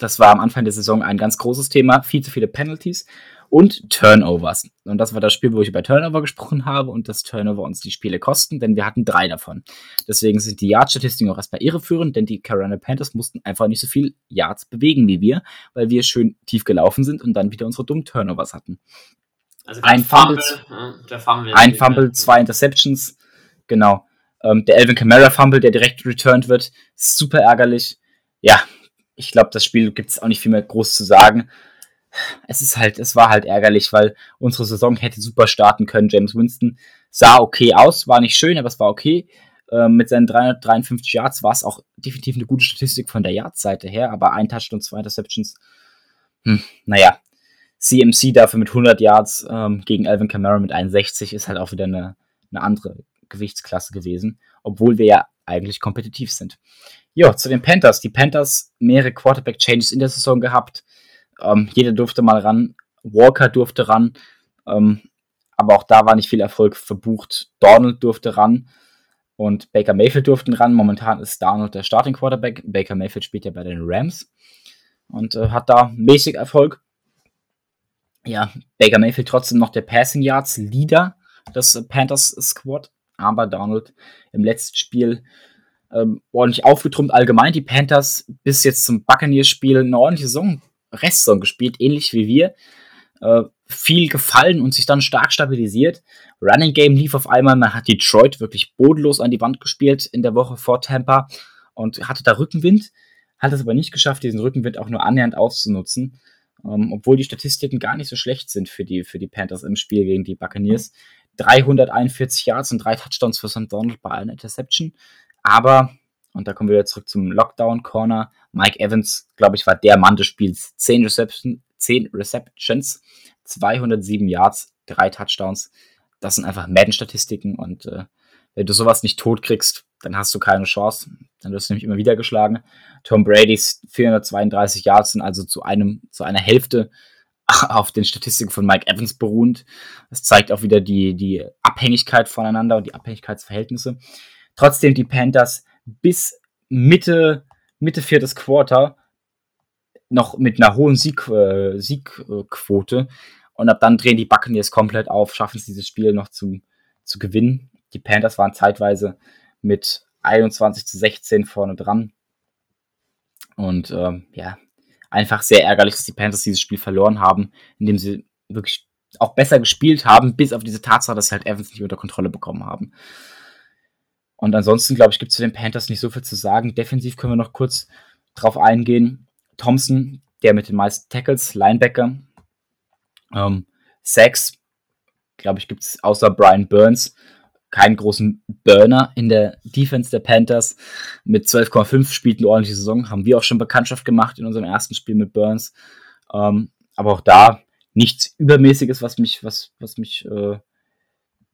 Das war am Anfang der Saison ein ganz großes Thema. Viel zu viele Penalties und Turnovers. Und das war das Spiel, wo ich über Turnover gesprochen habe und dass Turnover uns die Spiele kosten, denn wir hatten drei davon. Deswegen sind die Yard-Statistiken auch erstmal irreführend, denn die Carolina Panthers mussten einfach nicht so viel Yards bewegen wie wir, weil wir schön tief gelaufen sind und dann wieder unsere dummen Turnovers hatten. Also ein Fumble, Fumble, Fumble ein Fumble, zwei Interceptions, genau. Ähm, der Elvin Kamara Fumble, der direkt returned wird, super ärgerlich. Ja, ich glaube, das Spiel gibt es auch nicht viel mehr groß zu sagen es ist halt, es war halt ärgerlich, weil unsere Saison hätte super starten können. James Winston sah okay aus, war nicht schön, aber es war okay. Ähm, mit seinen 353 Yards war es auch definitiv eine gute Statistik von der Yards-Seite her, aber ein Touchdown, zwei Interceptions, hm, naja. CMC dafür mit 100 Yards ähm, gegen Alvin Kamara mit 61 ist halt auch wieder eine, eine andere Gewichtsklasse gewesen, obwohl wir ja eigentlich kompetitiv sind. Ja, zu den Panthers. Die Panthers mehrere Quarterback-Changes in der Saison gehabt. Ähm, jeder durfte mal ran. Walker durfte ran. Ähm, aber auch da war nicht viel Erfolg verbucht. Donald durfte ran. Und Baker Mayfield durften ran. Momentan ist Donald der Starting Quarterback. Baker Mayfield spielt ja bei den Rams. Und äh, hat da mäßig Erfolg. Ja, Baker Mayfield trotzdem noch der Passing Yards Leader des Panthers Squad. Aber Donald im letzten Spiel ähm, ordentlich aufgetrummt. Allgemein die Panthers bis jetzt zum Buccaneers-Spiel eine ordentliche Saison Restsaison gespielt, ähnlich wie wir. Äh, viel gefallen und sich dann stark stabilisiert. Running Game lief auf einmal. Man hat Detroit wirklich bodenlos an die Wand gespielt in der Woche vor Tampa und hatte da Rückenwind. Hat es aber nicht geschafft, diesen Rückenwind auch nur annähernd auszunutzen. Ähm, obwohl die Statistiken gar nicht so schlecht sind für die, für die Panthers im Spiel gegen die Buccaneers. 341 Yards und drei Touchdowns für St. Donald bei einer Interception. Aber und da kommen wir wieder zurück zum Lockdown-Corner. Mike Evans, glaube ich, war der Mann des Spiels. 10, Reception, 10 Receptions, 207 Yards, 3 Touchdowns. Das sind einfach Madden-Statistiken und äh, wenn du sowas nicht tot kriegst, dann hast du keine Chance. Dann wirst du nämlich immer wieder geschlagen. Tom Brady's 432 Yards sind also zu einem, zu einer Hälfte auf den Statistiken von Mike Evans beruhend. Das zeigt auch wieder die, die Abhängigkeit voneinander und die Abhängigkeitsverhältnisse. Trotzdem die Panthers bis Mitte, Mitte viertes Quarter noch mit einer hohen Sieg, äh, Siegquote. Und ab dann drehen die Buccaneers komplett auf, schaffen es dieses Spiel noch zu, zu gewinnen. Die Panthers waren zeitweise mit 21 zu 16 vorne dran. Und ähm, ja, einfach sehr ärgerlich, dass die Panthers dieses Spiel verloren haben, indem sie wirklich auch besser gespielt haben, bis auf diese Tatsache, dass sie halt Evans nicht unter Kontrolle bekommen haben. Und ansonsten, glaube ich, gibt es zu den Panthers nicht so viel zu sagen. Defensiv können wir noch kurz drauf eingehen. Thompson, der mit den meisten Tackles, Linebacker. Ähm, Sacks, glaube ich, gibt es außer Brian Burns keinen großen Burner in der Defense der Panthers. Mit 12,5 spielt eine ordentliche Saison. Haben wir auch schon Bekanntschaft gemacht in unserem ersten Spiel mit Burns. Ähm, aber auch da nichts Übermäßiges, was mich, was, was mich äh,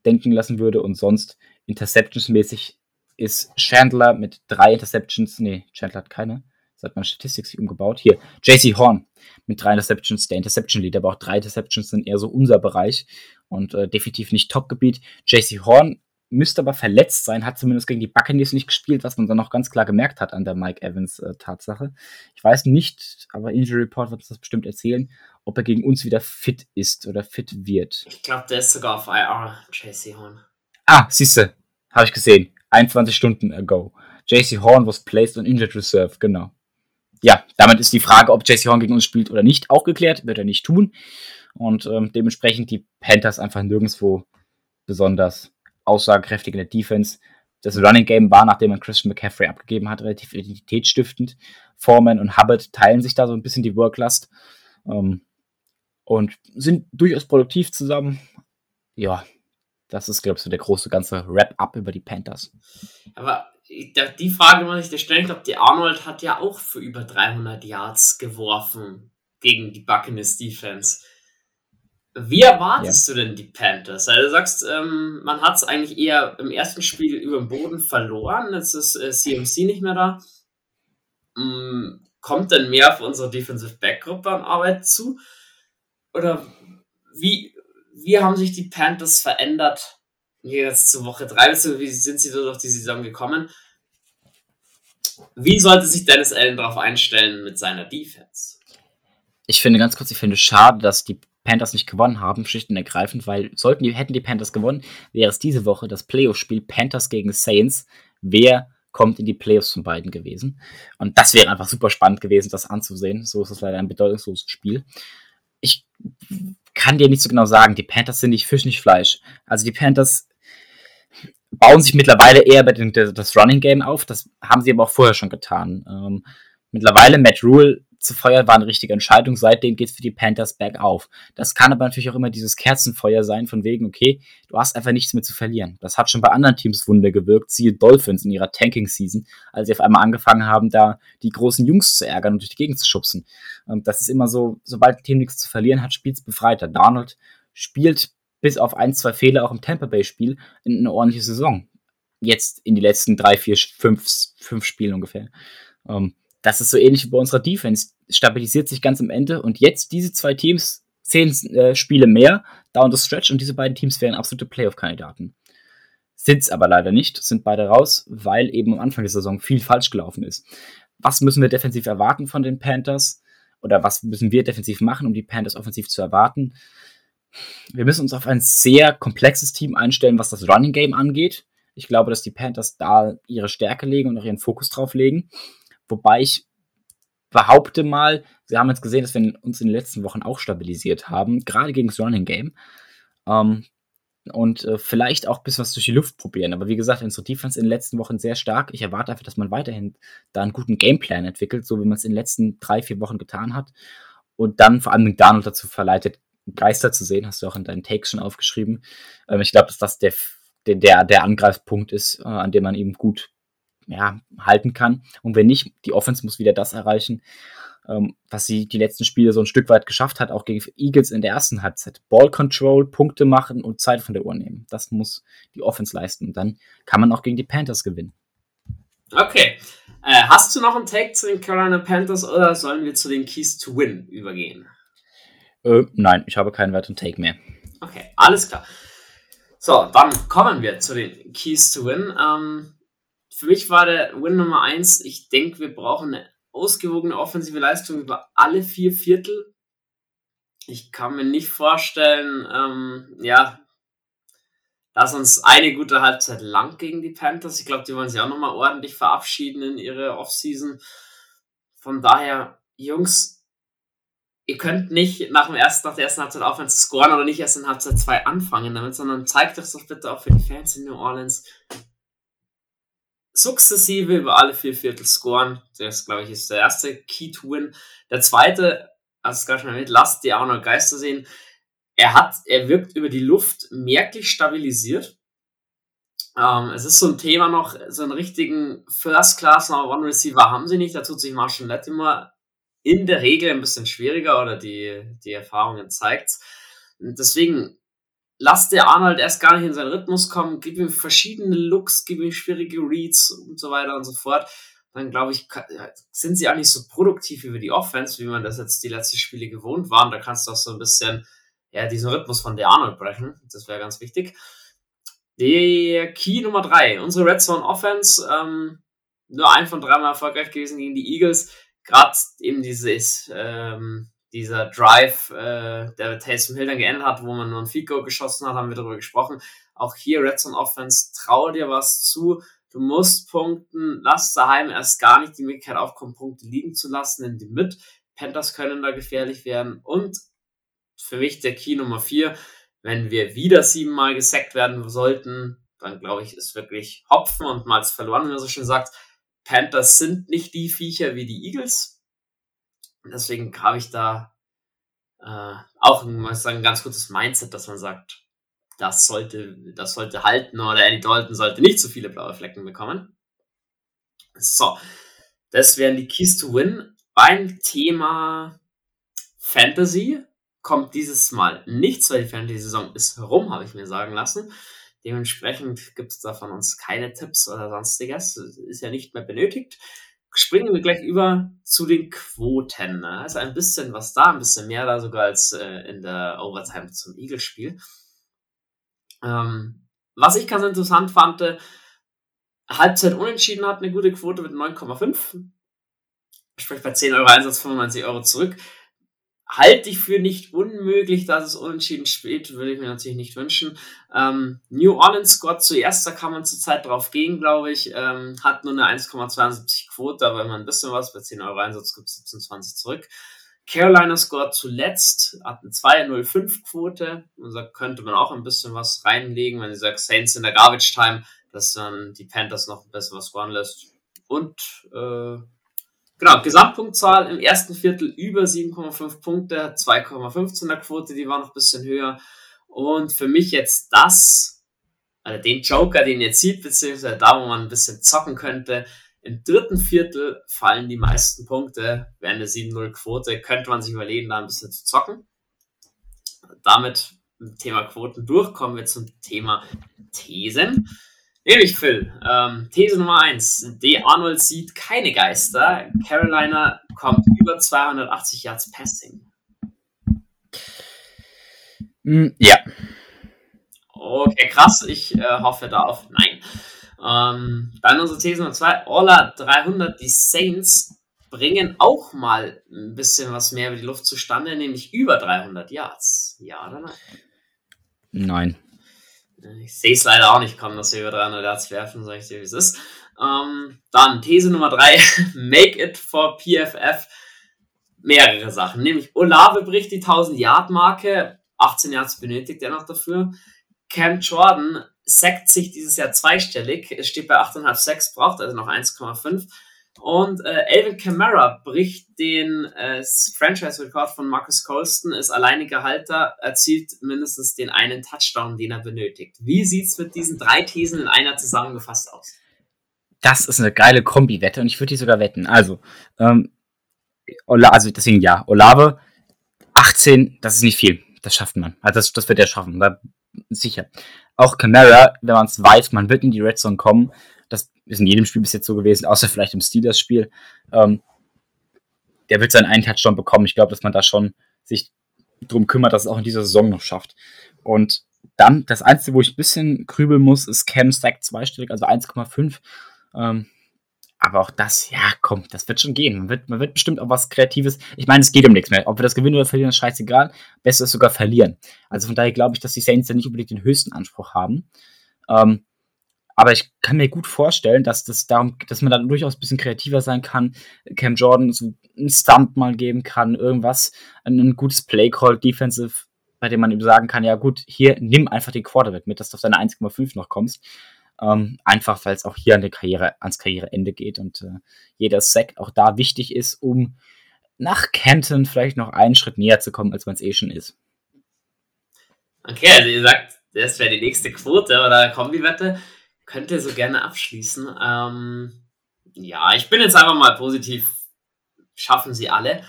denken lassen würde. Und sonst Interceptions-mäßig ist Chandler mit drei Interceptions. Nee, Chandler hat keine. Das hat meine Statistik sich umgebaut. Hier, JC Horn mit drei Interceptions, der Interception-Lead, aber auch drei Interceptions sind eher so unser Bereich und äh, definitiv nicht Top-Gebiet. JC Horn müsste aber verletzt sein, hat zumindest gegen die Buccaneers nicht gespielt, was man dann auch ganz klar gemerkt hat an der Mike Evans äh, Tatsache. Ich weiß nicht, aber Injury Report wird uns das bestimmt erzählen, ob er gegen uns wieder fit ist oder fit wird.
Ich glaube, der ist sogar auf IR, JC Horn.
Ah, siehste, habe ich gesehen. 21 Stunden ago. JC Horn was placed on injured reserve, genau. Ja, damit ist die Frage, ob JC Horn gegen uns spielt oder nicht, auch geklärt. Wird er nicht tun. Und ähm, dementsprechend die Panthers einfach nirgendwo besonders aussagekräftig in der Defense. Das Running Game war, nachdem man Christian McCaffrey abgegeben hat, relativ identitätsstiftend. Foreman und Hubbard teilen sich da so ein bisschen die Worklast ähm, und sind durchaus produktiv zusammen. Ja, das ist, glaube ich, so der große ganze Wrap-up über die Panthers.
Aber die Frage muss ich dir stellen, ich glaube, die Arnold hat ja auch für über 300 Yards geworfen gegen die Buccaneers Defense. Wie erwartest ja. du denn die Panthers? Also du sagst, ähm, man hat es eigentlich eher im ersten Spiel über den Boden verloren. Jetzt ist äh, CMC nicht mehr da. Ähm, kommt denn mehr auf unsere Defensive Back-Gruppe an Arbeit zu? Oder wie, wie haben sich die Panthers verändert? Jetzt zu Woche 3, wie sind sie so durch die Saison gekommen? Wie sollte sich Dennis Allen darauf einstellen mit seiner Defense?
Ich finde ganz kurz, ich finde es schade, dass die Panthers nicht gewonnen haben, schlicht und ergreifend, weil sollten die, hätten die Panthers gewonnen, wäre es diese Woche das Playoff-Spiel Panthers gegen Saints. Wer kommt in die Playoffs von beiden gewesen? Und das wäre einfach super spannend gewesen, das anzusehen. So ist es leider ein bedeutungsloses Spiel. Ich kann dir nicht so genau sagen, die Panthers sind nicht Fisch, nicht Fleisch. Also die Panthers bauen sich mittlerweile eher bei den, das Running Game auf. Das haben sie aber auch vorher schon getan. Ähm, mittlerweile Matt Rule zu feuern, war eine richtige Entscheidung. Seitdem geht es für die Panthers bergauf. Das kann aber natürlich auch immer dieses Kerzenfeuer sein, von wegen, okay, du hast einfach nichts mehr zu verlieren. Das hat schon bei anderen Teams Wunder gewirkt, siehe Dolphins in ihrer Tanking-Season, als sie auf einmal angefangen haben, da die großen Jungs zu ärgern und durch die Gegend zu schubsen. Und das ist immer so, sobald ein Team nichts zu verlieren hat, spielt es befreiter. Donald spielt bis auf ein, zwei Fehler auch im Tampa Bay-Spiel in eine ordentliche Saison. Jetzt in die letzten drei, vier, fünf, fünf Spielen ungefähr. Um, das ist so ähnlich wie bei unserer Defense. Stabilisiert sich ganz am Ende und jetzt diese zwei Teams, zehn äh, Spiele mehr, down the stretch und diese beiden Teams wären absolute Playoff-Kandidaten. Sind es aber leider nicht, sind beide raus, weil eben am Anfang der Saison viel falsch gelaufen ist. Was müssen wir defensiv erwarten von den Panthers? Oder was müssen wir defensiv machen, um die Panthers offensiv zu erwarten? Wir müssen uns auf ein sehr komplexes Team einstellen, was das Running Game angeht. Ich glaube, dass die Panthers da ihre Stärke legen und auch ihren Fokus drauf legen. Wobei ich behaupte mal, wir haben jetzt gesehen, dass wir uns in den letzten Wochen auch stabilisiert haben, gerade gegen das Running Game. Ähm, und äh, vielleicht auch bisschen was durch die Luft probieren. Aber wie gesagt, unsere Defense in den letzten Wochen sehr stark. Ich erwarte einfach, dass man weiterhin da einen guten Gameplan entwickelt, so wie man es in den letzten drei, vier Wochen getan hat. Und dann vor allem den Donald dazu verleitet, Geister zu sehen, hast du auch in deinen Takes schon aufgeschrieben. Ähm, ich glaube, dass das der, der, der Angreifpunkt ist, äh, an dem man eben gut ja, halten kann. Und wenn nicht, die Offense muss wieder das erreichen, ähm, was sie die letzten Spiele so ein Stück weit geschafft hat, auch gegen Eagles in der ersten Halbzeit. Ball Control, Punkte machen und Zeit von der Uhr nehmen. Das muss die Offense leisten. Und dann kann man auch gegen die Panthers gewinnen.
Okay. Äh, hast du noch einen Take zu den Carolina Panthers oder sollen wir zu den Keys to Win übergehen?
Äh, nein, ich habe keinen weiteren Take mehr.
Okay, alles klar. So, dann kommen wir zu den Keys to Win. Ähm, für mich war der Win Nummer 1, ich denke, wir brauchen eine ausgewogene offensive Leistung über alle vier Viertel. Ich kann mir nicht vorstellen, ähm, ja, dass uns eine gute Halbzeit lang gegen die Panthers. Ich glaube, die wollen sich auch nochmal ordentlich verabschieden in ihre Offseason. Von daher, Jungs, ihr könnt nicht nach, dem ersten, nach der ersten Halbzeit aufhören zu scoren oder nicht erst in Halbzeit 2 anfangen damit, sondern zeigt euch doch bitte auch für die Fans in New Orleans, sukzessive über alle vier Viertel scoren. Das, glaube ich, ist der erste Key to Win. Der zweite, es gerade schon erwähnt, lasst die Arnold Geister sehen. Er hat, er wirkt über die Luft merklich stabilisiert. Ähm, es ist so ein Thema noch, so einen richtigen First Class Number One Receiver haben sie nicht. Da tut sich Marshall Latimer in der Regel ein bisschen schwieriger oder die, die Erfahrungen zeigt. Deswegen lass der Arnold erst gar nicht in seinen Rhythmus kommen, gib ihm verschiedene Looks, gib ihm schwierige Reads und so weiter und so fort. Dann glaube ich, sind sie auch nicht so produktiv über die Offense, wie man das jetzt die letzten Spiele gewohnt waren. Da kannst du auch so ein bisschen ja, diesen Rhythmus von der Arnold brechen. Das wäre ganz wichtig. Der Key Nummer drei, unsere Red Zone Offense, ähm, nur ein von dreimal erfolgreich gewesen gegen die Eagles. Gerade eben dieses ähm, dieser Drive, äh, der Taysom Hill dann geendet hat, wo man nur ein Fico geschossen hat, haben wir darüber gesprochen. Auch hier Red Zone Offense, trau dir was zu. Du musst punkten, lass daheim erst gar nicht die Möglichkeit aufkommen, Punkte liegen zu lassen, nimm die mit. Panthers können da gefährlich werden. Und für mich der Key Nummer vier, wenn wir wieder siebenmal gesackt werden sollten, dann glaube ich, ist wirklich Hopfen und mal verloren, wie man so schön sagt. Panthers sind nicht die Viecher wie die Eagles, Deswegen habe ich da äh, auch muss sagen, ein ganz gutes Mindset, dass man sagt, das sollte, das sollte halten oder Eddie Dalton sollte nicht zu viele blaue Flecken bekommen. So, das wären die Keys to Win. Beim Thema Fantasy kommt dieses Mal nichts, weil die Fantasy-Saison ist herum, habe ich mir sagen lassen. Dementsprechend gibt es da von uns keine Tipps oder sonstiges. Ist ja nicht mehr benötigt springen wir gleich über zu den Quoten. Ne? Also ein bisschen was da, ein bisschen mehr da sogar als äh, in der Overtime zum Eagles-Spiel. Ähm, was ich ganz interessant fand, äh, Halbzeit unentschieden hat eine gute Quote mit 9,5. Sprich bei 10 Euro Einsatz 95 Euro zurück halte ich für nicht unmöglich, dass es unentschieden spielt, würde ich mir natürlich nicht wünschen. Ähm, New Orleans scored zuerst, da kann man zurzeit drauf gehen, glaube ich. Ähm, hat nur eine 1,72 Quote, aber immer ein bisschen was, bei 10 Euro Einsatz gibt es 17,20 zurück. Carolina scored zuletzt, hat eine 2,05 Quote. Und da könnte man auch ein bisschen was reinlegen, wenn ihr sagt Saints in der Garbage Time, dass dann die Panthers noch ein bisschen was scoren lässt. Und äh, Genau, Gesamtpunktzahl im ersten Viertel über 7,5 Punkte, 2,15er Quote, die war noch ein bisschen höher. Und für mich jetzt das, also den Joker, den ihr zieht, beziehungsweise da, wo man ein bisschen zocken könnte, im dritten Viertel fallen die meisten Punkte, während der 7-0 Quote, könnte man sich überlegen, da ein bisschen zu zocken. Damit mit Thema Quoten durch, kommen wir zum Thema Thesen. Ewig Phil. Ähm, These Nummer 1. D. Arnold sieht keine Geister. Carolina kommt über 280 Yards Passing.
Mm, ja.
Okay, krass. Ich äh, hoffe da auf Nein. Ähm, dann unsere These Nummer 2. Ola 300. Die Saints bringen auch mal ein bisschen was mehr über die Luft zustande, nämlich über 300 Yards. Ja oder nein?
Nein.
Ich sehe es leider auch nicht kommen, dass wir über 300 Yards werfen, sage ich dir, wie es ist. Ähm, dann These Nummer 3, Make it for PFF. Mehrere Sachen, nämlich Olave bricht die 1000 Yard Marke, 18 Yards benötigt er noch dafür. Cam Jordan sackt sich dieses Jahr zweistellig, steht bei 8,5 Sacks, braucht also noch 1,5. Und äh, Alvin Kamara bricht den äh, Franchise-Rekord von Marcus Colston, ist alleiniger Halter, erzielt mindestens den einen Touchdown, den er benötigt. Wie sieht's mit diesen drei Thesen in einer zusammengefasst aus?
Das ist eine geile Kombi-Wette und ich würde die sogar wetten. Also, ähm, also deswegen ja, Olave 18, das ist nicht viel. Das schafft man. Also das, das wird er schaffen, da, sicher. Auch Camara, wenn man es weiß, man wird in die Red Zone kommen. Das ist in jedem Spiel bis jetzt so gewesen, außer vielleicht im Steelers-Spiel. Ähm, der wird seinen einen Touchdown bekommen. Ich glaube, dass man da schon sich drum kümmert, dass es auch in dieser Saison noch schafft. Und dann, das Einzige, wo ich ein bisschen krübeln muss, ist Cam Stack zweistellig, also 1,5. Ähm, aber auch das, ja, komm, das wird schon gehen. Man wird, man wird bestimmt auch was Kreatives. Ich meine, es geht um nichts mehr. Ob wir das gewinnen oder verlieren, ist scheißegal. Besser ist sogar verlieren. Also von daher glaube ich, dass die Saints da nicht unbedingt den höchsten Anspruch haben. Ähm, aber ich kann mir gut vorstellen, dass das darum, dass man dann durchaus ein bisschen kreativer sein kann. Cam Jordan so einen Stunt mal geben kann, irgendwas, ein, gutes Play-Call, Defensive, bei dem man ihm sagen kann, ja gut, hier nimm einfach den Quarterback mit, dass du auf deine 1,5 noch kommst. Ähm, einfach weil es auch hier an der Karriere, ans Karriereende geht und äh, jeder Sack auch da wichtig ist, um nach Canton vielleicht noch einen Schritt näher zu kommen, als man es eh schon ist.
Okay, also ihr sagt, das wäre die nächste Quote oder Kombi-Wette könnt ihr so gerne abschließen. Ähm, ja, ich bin jetzt einfach mal positiv. Schaffen sie alle.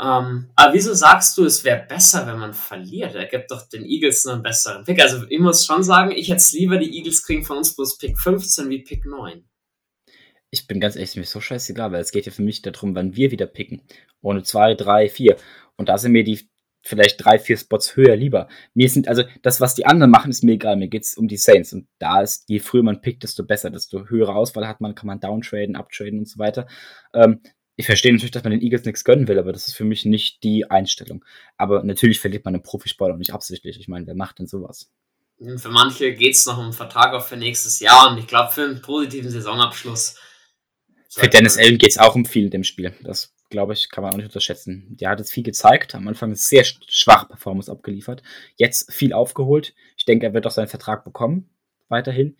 Ähm, aber wieso sagst du, es wäre besser, wenn man verliert? Er gibt doch den Eagles einen besseren Pick. Also ich muss schon sagen, ich hätte es lieber, die Eagles kriegen von uns bloß Pick 15 wie Pick 9.
Ich bin ganz ehrlich, mir ist so scheißegal, weil es geht ja für mich darum, wann wir wieder picken. Ohne 2, 3, 4. Und da sind mir die vielleicht drei, vier Spots höher lieber. Mir sind, also das, was die anderen machen, ist mir egal. Mir geht es um die Saints. Und da ist, je früher man pickt, desto besser, desto höhere Auswahl hat man, kann man downtraden, uptraden und so weiter. Ähm, ich verstehe natürlich, dass man den Eagles nichts gönnen will, aber das ist für mich nicht die Einstellung. Aber natürlich verliert man einen Profisport auch nicht absichtlich. Ich meine, wer macht denn sowas?
Für manche geht es noch um einen Vertrag auch für nächstes Jahr und ich glaube, für einen positiven Saisonabschluss.
Für Dennis Allen geht es auch um viel in dem Spiel. Das glaube ich, kann man auch nicht unterschätzen. Der hat jetzt viel gezeigt, am Anfang sehr schwach Performance abgeliefert, jetzt viel aufgeholt. Ich denke, er wird auch seinen Vertrag bekommen, weiterhin.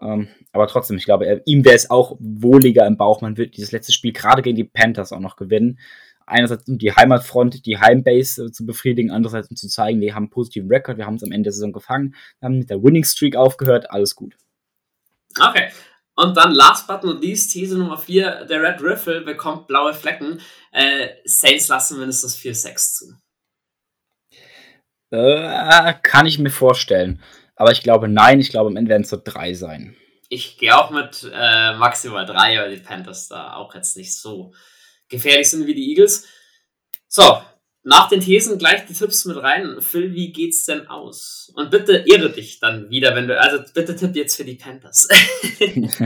Ähm, aber trotzdem, ich glaube, er, ihm wäre es auch wohliger im Bauch. Man wird dieses letzte Spiel gerade gegen die Panthers auch noch gewinnen. Einerseits um die Heimatfront, die Heimbase äh, zu befriedigen, andererseits um zu zeigen, wir haben einen positiven Rekord, wir haben es am Ende der Saison gefangen, haben mit der Winning Streak aufgehört, alles gut.
Okay, und dann last but not least, These Nummer 4, der Red Riffle bekommt blaue Flecken. Äh, Saints lassen mindestens 4-6 zu.
Äh, kann ich mir vorstellen. Aber ich glaube, nein, ich glaube, am Ende werden es so drei sein.
Ich gehe auch mit äh, maximal drei, weil die Panthers da auch jetzt nicht so gefährlich sind wie die Eagles. So, nach den Thesen gleich die Tipps mit rein. Phil, wie geht's denn aus? Und bitte irre dich dann wieder, wenn du, also bitte tipp jetzt für die Panthers.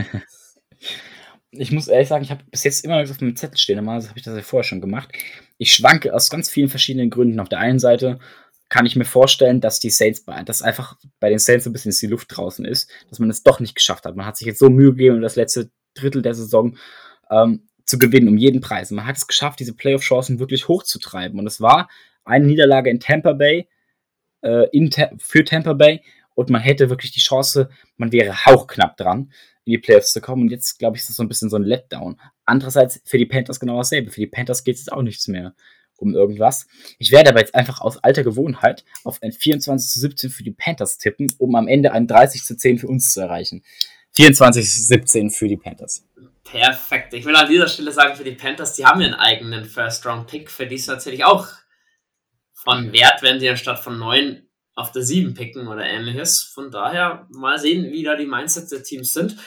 ich muss ehrlich sagen, ich habe bis jetzt immer noch auf meinem Zettel stehen, normalerweise habe ich das ja vorher schon gemacht. Ich schwanke aus ganz vielen verschiedenen Gründen. Auf der einen Seite kann ich mir vorstellen, dass die Saints, dass einfach bei den Saints ein bisschen die Luft draußen ist, dass man es doch nicht geschafft hat. Man hat sich jetzt so Mühe gegeben und das letzte Drittel der Saison ähm, zu gewinnen, um jeden Preis. man hat es geschafft, diese Playoff-Chancen wirklich hochzutreiben. Und es war eine Niederlage in Tampa Bay, äh, in für Tampa Bay. Und man hätte wirklich die Chance, man wäre hauchknapp dran, in die Playoffs zu kommen. Und jetzt, glaube ich, ist das so ein bisschen so ein Letdown. Andererseits für die Panthers genau dasselbe. Für die Panthers geht es jetzt auch nichts mehr um irgendwas. Ich werde aber jetzt einfach aus alter Gewohnheit auf ein 24 zu 17 für die Panthers tippen, um am Ende ein 30 zu 10 für uns zu erreichen. 24 zu 17 für die Panthers.
Perfekt. Ich will an dieser Stelle sagen, für die Panthers, die haben einen eigenen First-Round-Pick. Für die ist natürlich auch von Wert, wenn sie anstatt von 9 auf der 7 picken oder ähnliches. Von daher mal sehen, wie da die Mindsets der Teams sind.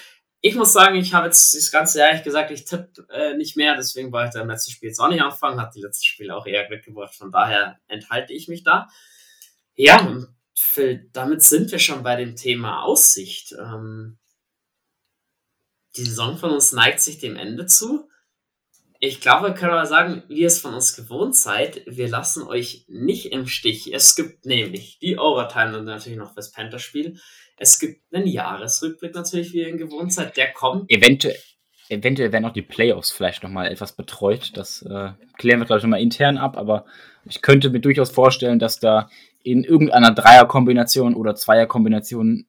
Ich muss sagen, ich habe jetzt das ganze Jahr ehrlich gesagt, ich tippe äh, nicht mehr, deswegen war ich da im letzten Spiel jetzt auch nicht anfangen, hat die letzten Spiele auch eher Glück gebracht, von daher enthalte ich mich da. Ja, Phil, damit sind wir schon bei dem Thema Aussicht. Ähm, die Saison von uns neigt sich dem Ende zu. Ich glaube, wir können aber sagen, wie ihr es von uns gewohnt seid, wir lassen euch nicht im Stich. Es gibt nämlich die Overtime und natürlich noch das Panther-Spiel. Es gibt einen Jahresrückblick natürlich, wie ihr ihn gewohnt seid. Der kommt.
Eventuell, eventuell werden auch die Playoffs vielleicht nochmal etwas betreut. Das äh, klären wir, glaube ich, nochmal intern ab. Aber ich könnte mir durchaus vorstellen, dass da in irgendeiner Dreierkombination oder Zweierkombination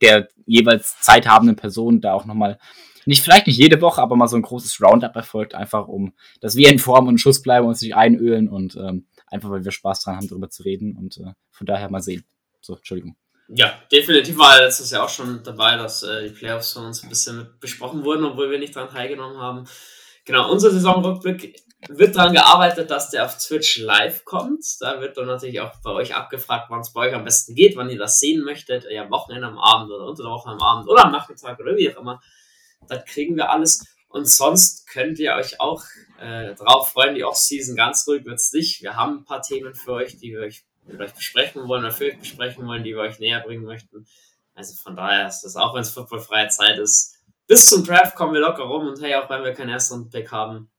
der jeweils zeithabenden Person da auch nochmal, nicht vielleicht nicht jede Woche, aber mal so ein großes Roundup erfolgt, einfach um, dass wir in Form und Schuss bleiben und sich einölen und ähm, einfach, weil wir Spaß dran haben, darüber zu reden und äh, von daher mal sehen. So, Entschuldigung.
Ja, definitiv war letztes Jahr auch schon dabei, dass äh, die Playoffs von uns ein bisschen besprochen wurden, obwohl wir nicht daran teilgenommen haben. Genau, unser Saisonrückblick wird daran gearbeitet, dass der auf Twitch live kommt. Da wird dann natürlich auch bei euch abgefragt, wann es bei euch am besten geht, wann ihr das sehen möchtet. Ja, am Wochenende am Abend oder unter der Woche am Abend oder am Nachmittag oder wie auch immer. Das kriegen wir alles. Und sonst könnt ihr euch auch äh, drauf freuen. Die Off-Season ganz ruhig wird es nicht. Wir haben ein paar Themen für euch, die wir euch, mit euch besprechen wollen oder für euch besprechen wollen, die wir euch näher bringen möchten. Also von daher ist das, auch wenn es footballfreie Zeit ist, bis zum Draft kommen wir locker rum und hey, auch wenn wir keinen ersten Pick haben,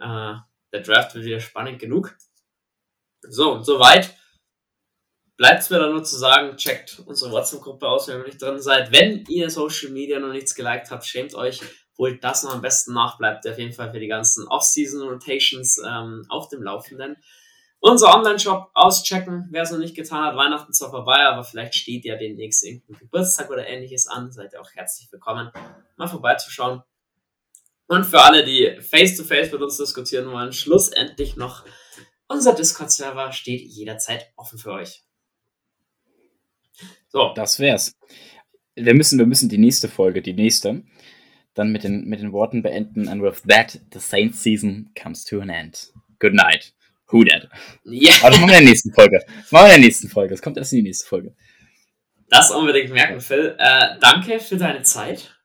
äh, der Draft wird wieder spannend genug. So, und soweit bleibt es mir dann nur zu sagen, checkt unsere WhatsApp-Gruppe aus, wenn ihr nicht drin seid. Wenn ihr Social Media noch nichts geliked habt, schämt euch, holt das noch am besten nach, bleibt auf jeden Fall für die ganzen Off-Season-Rotations ähm, auf dem Laufenden. Unser Online-Shop auschecken, wer es noch nicht getan hat, Weihnachten zwar vorbei, aber vielleicht steht ja demnächst irgendein Geburtstag oder ähnliches an, seid ihr auch herzlich willkommen, mal vorbeizuschauen. Und für alle, die face-to-face -face mit uns diskutieren wollen, schlussendlich noch unser Discord-Server steht jederzeit offen für euch.
So. Das wär's. Wir müssen, wir müssen die nächste Folge, die nächste, dann mit den, mit den Worten beenden. And with that, the Saints season comes to an end. Good night. Who that? Ja. Yeah. Aber das machen wir in der nächsten Folge. Das machen wir in der nächsten Folge. Das kommt erst in die nächste Folge.
Das unbedingt merken, Phil. Äh, danke für deine Zeit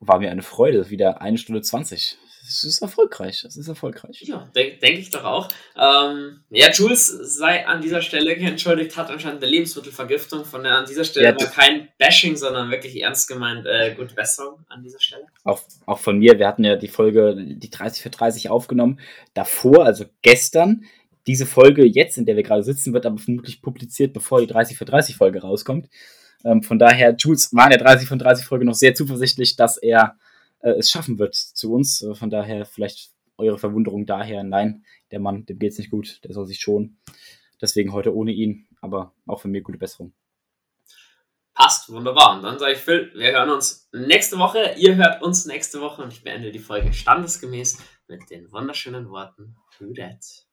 war mir eine Freude. Wieder eine Stunde 20. Das ist erfolgreich. Das ist erfolgreich.
Ja, denke denk ich doch auch. Ähm, ja, Jules sei an dieser Stelle entschuldigt, hat anscheinend eine Lebensmittelvergiftung. Von der an dieser Stelle ja, war kein Bashing, sondern wirklich ernst gemeint äh, gute Besserung an dieser Stelle.
Auch, auch von mir. Wir hatten ja die Folge, die 30 für 30 aufgenommen. Davor, also gestern, diese Folge jetzt, in der wir gerade sitzen, wird aber vermutlich publiziert, bevor die 30 für 30 Folge rauskommt. Ähm, von daher, Jules war in der 30 von 30 Folge noch sehr zuversichtlich, dass er äh, es schaffen wird zu uns. Äh, von daher vielleicht eure Verwunderung daher. Nein, der Mann, dem geht's nicht gut, der soll sich schon. Deswegen heute ohne ihn, aber auch von mir gute Besserung.
Passt, wunderbar. Und dann sage ich Phil, wir hören uns nächste Woche. Ihr hört uns nächste Woche und ich beende die Folge standesgemäß mit den wunderschönen Worten Who that?